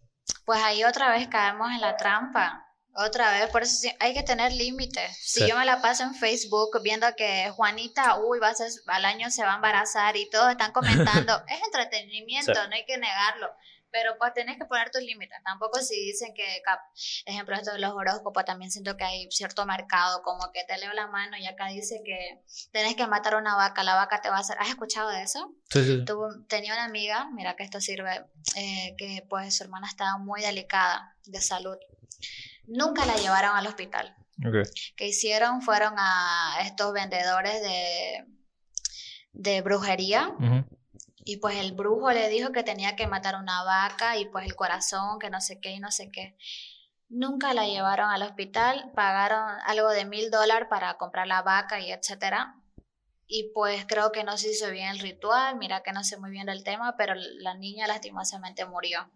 Pues ahí otra vez caemos en la trampa otra vez, por eso hay que tener límites. Si yo me la paso en Facebook viendo que Juanita, uy, va a ser, al año se va a embarazar y todos están comentando, [LAUGHS] es entretenimiento, no hay que negarlo. Pero pues tenés que poner tus límites. Tampoco si dicen que, ejemplo, esto de los horóscopos, también siento que hay cierto mercado, como que te leo la mano y acá dice que tenés que matar una vaca, la vaca te va a hacer. ¿Has escuchado de eso? Sí, sí. tenía una amiga, mira que esto sirve, eh, que pues su hermana estaba muy delicada de salud nunca la llevaron al hospital. Okay. Que hicieron fueron a estos vendedores de, de brujería. Y pues el brujo le dijo que tenía que matar una vaca y pues el corazón, que no sé qué y no sé qué. Nunca la llevaron al hospital, pagaron algo de mil dólares para comprar la vaca y etcétera. Y pues creo que no se hizo bien el ritual, mira que no sé muy bien el tema, pero la niña lastimosamente murió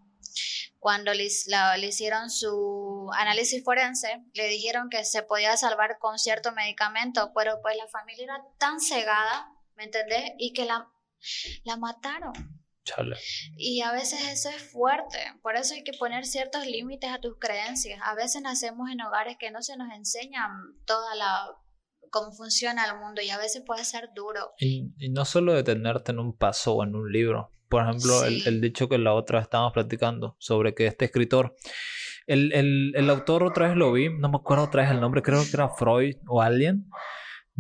cuando le, hicieron su análisis forense, le dijeron que se podía salvar con cierto medicamento, pero pues la familia era tan cegada, ¿me entendés? Y que la, la mataron. Chale. Y a veces eso es fuerte, por eso hay que poner ciertos límites a tus creencias. A veces nacemos en hogares que no se nos enseñan toda la cómo funciona el mundo y a veces puede ser duro. Y, y no solo detenerte en un paso o en un libro, por ejemplo, el, dicho que la otra estábamos platicando sobre que este escritor, el, el, el, autor otra vez lo vi, no me acuerdo otra vez el nombre, creo que era Freud o alguien,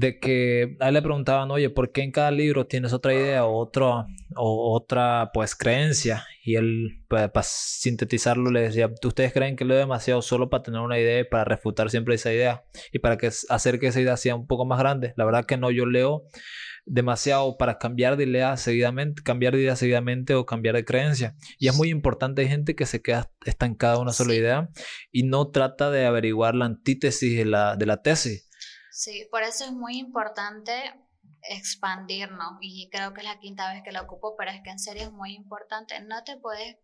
de que a él le preguntaban, oye, ¿por qué en cada libro tienes otra idea o, otro, o otra pues creencia? Y él, pues, para sintetizarlo, le decía, ¿ustedes creen que leo demasiado solo para tener una idea y para refutar siempre esa idea? Y para que, hacer que esa idea sea un poco más grande. La verdad que no, yo leo demasiado para cambiar de idea seguidamente, cambiar de idea seguidamente o cambiar de creencia. Y es muy importante, hay gente que se queda estancada en una sola idea y no trata de averiguar la antítesis de la, de la tesis. Sí, por eso es muy importante expandirnos y creo que es la quinta vez que lo ocupo, pero es que en serio es muy importante. No te puedes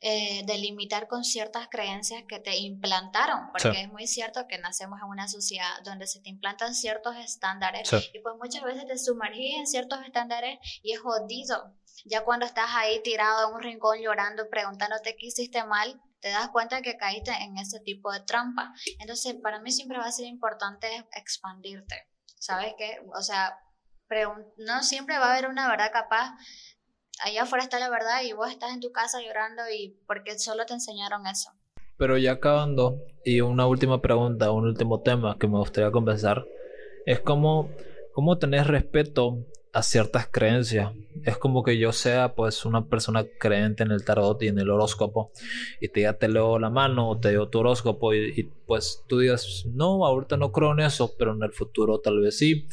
eh, delimitar con ciertas creencias que te implantaron, porque es muy cierto que nacemos en una sociedad donde se te implantan ciertos estándares y pues muchas veces te sumergís en ciertos estándares y es jodido. Ya cuando estás ahí tirado en un rincón llorando, preguntándote qué hiciste mal, te das cuenta que caíste en ese tipo de trampa. Entonces, para mí siempre va a ser importante expandirte. ¿Sabes qué? O sea, no siempre va a haber una verdad capaz allá afuera está la verdad y vos estás en tu casa llorando y porque solo te enseñaron eso. Pero ya acabando, y una última pregunta, un último tema que me gustaría conversar, es cómo, cómo tener respeto a ciertas creencias. Es como que yo sea pues una persona creyente en el tarot y en el horóscopo y te ya te leo la mano o te digo tu horóscopo y, pues tú digas, no, ahorita no creo en eso, pero en el futuro tal vez sí.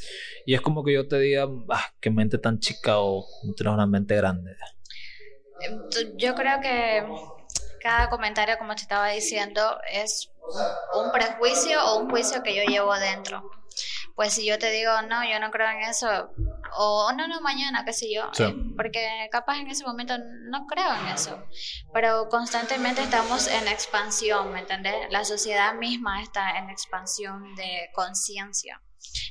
Y es como que yo te diga, ah, qué mente tan chica o tienes una mente grande. Em, yo creo que cada comentario, como te estaba diciendo, es un prejuicio o un juicio que yo llevo dentro pues si yo te digo, no, yo no creo en eso, o no, no, mañana, qué sé yo, eh, porque capaz en ese momento no creo en eso, pero constantemente estamos en expansión, ¿me entiendes? La sociedad misma está en expansión de conciencia.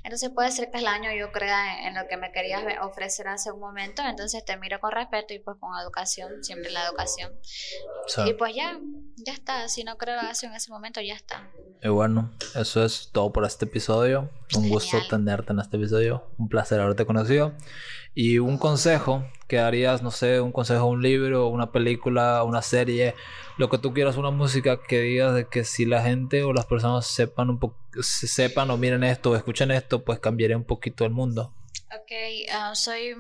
Entonces puede ser que el año yo crea en, lo que me querías ofrecer hace un momento, entonces te miro con respeto y pues con educación, siempre la educación. y pues ya, ya está, si no creo eso en ese momento, ya está. Y bueno, eso es todo por este episodio. Un gusto tenerte en este episodio, un placer haberte conocido. Y un consejo que harías, no sé, un consejo, un libro, una película, una serie, lo que tú quieras, una música que digas de que si la gente o las personas sepan un poco, sepan o miren esto o escuchen esto, pues cambiaría un poquito el mundo. Ok, uh, soy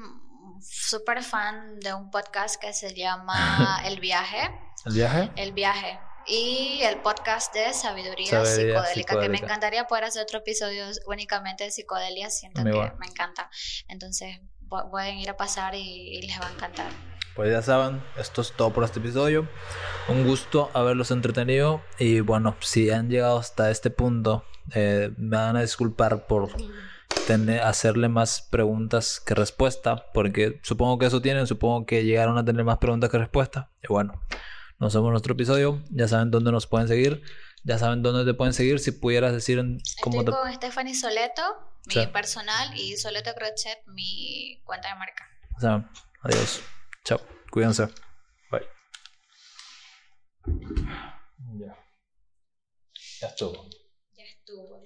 súper fan de un podcast que se llama [LAUGHS] El Viaje. ¿El Viaje? El Viaje. Y el podcast de Sabiduría, psicodélica, que me encantaría poder hacer otro episodio únicamente de psicodelia, siento que me encanta. Entonces, pueden ir a pasar y, les va a encantar. Pues ya saben, esto es todo por este episodio. Un gusto haberlos entretenido. Y bueno, si han llegado hasta este punto, eh, me van a disculpar por tener, hacerle más preguntas que respuestas. Porque supongo que eso tienen, supongo que llegaron a tener más preguntas que respuestas. Y bueno, nos vemos en otro episodio. Ya saben dónde nos pueden seguir. Ya saben dónde te pueden seguir. Si pudieras decir cómo Estoy con Stephanie Soleto mi personal y Soleto Crochet, mi cuenta de marca. O sea, adiós. Chao. Cuídense. Bye. Ya. Ya estuvo. Ya estuvo.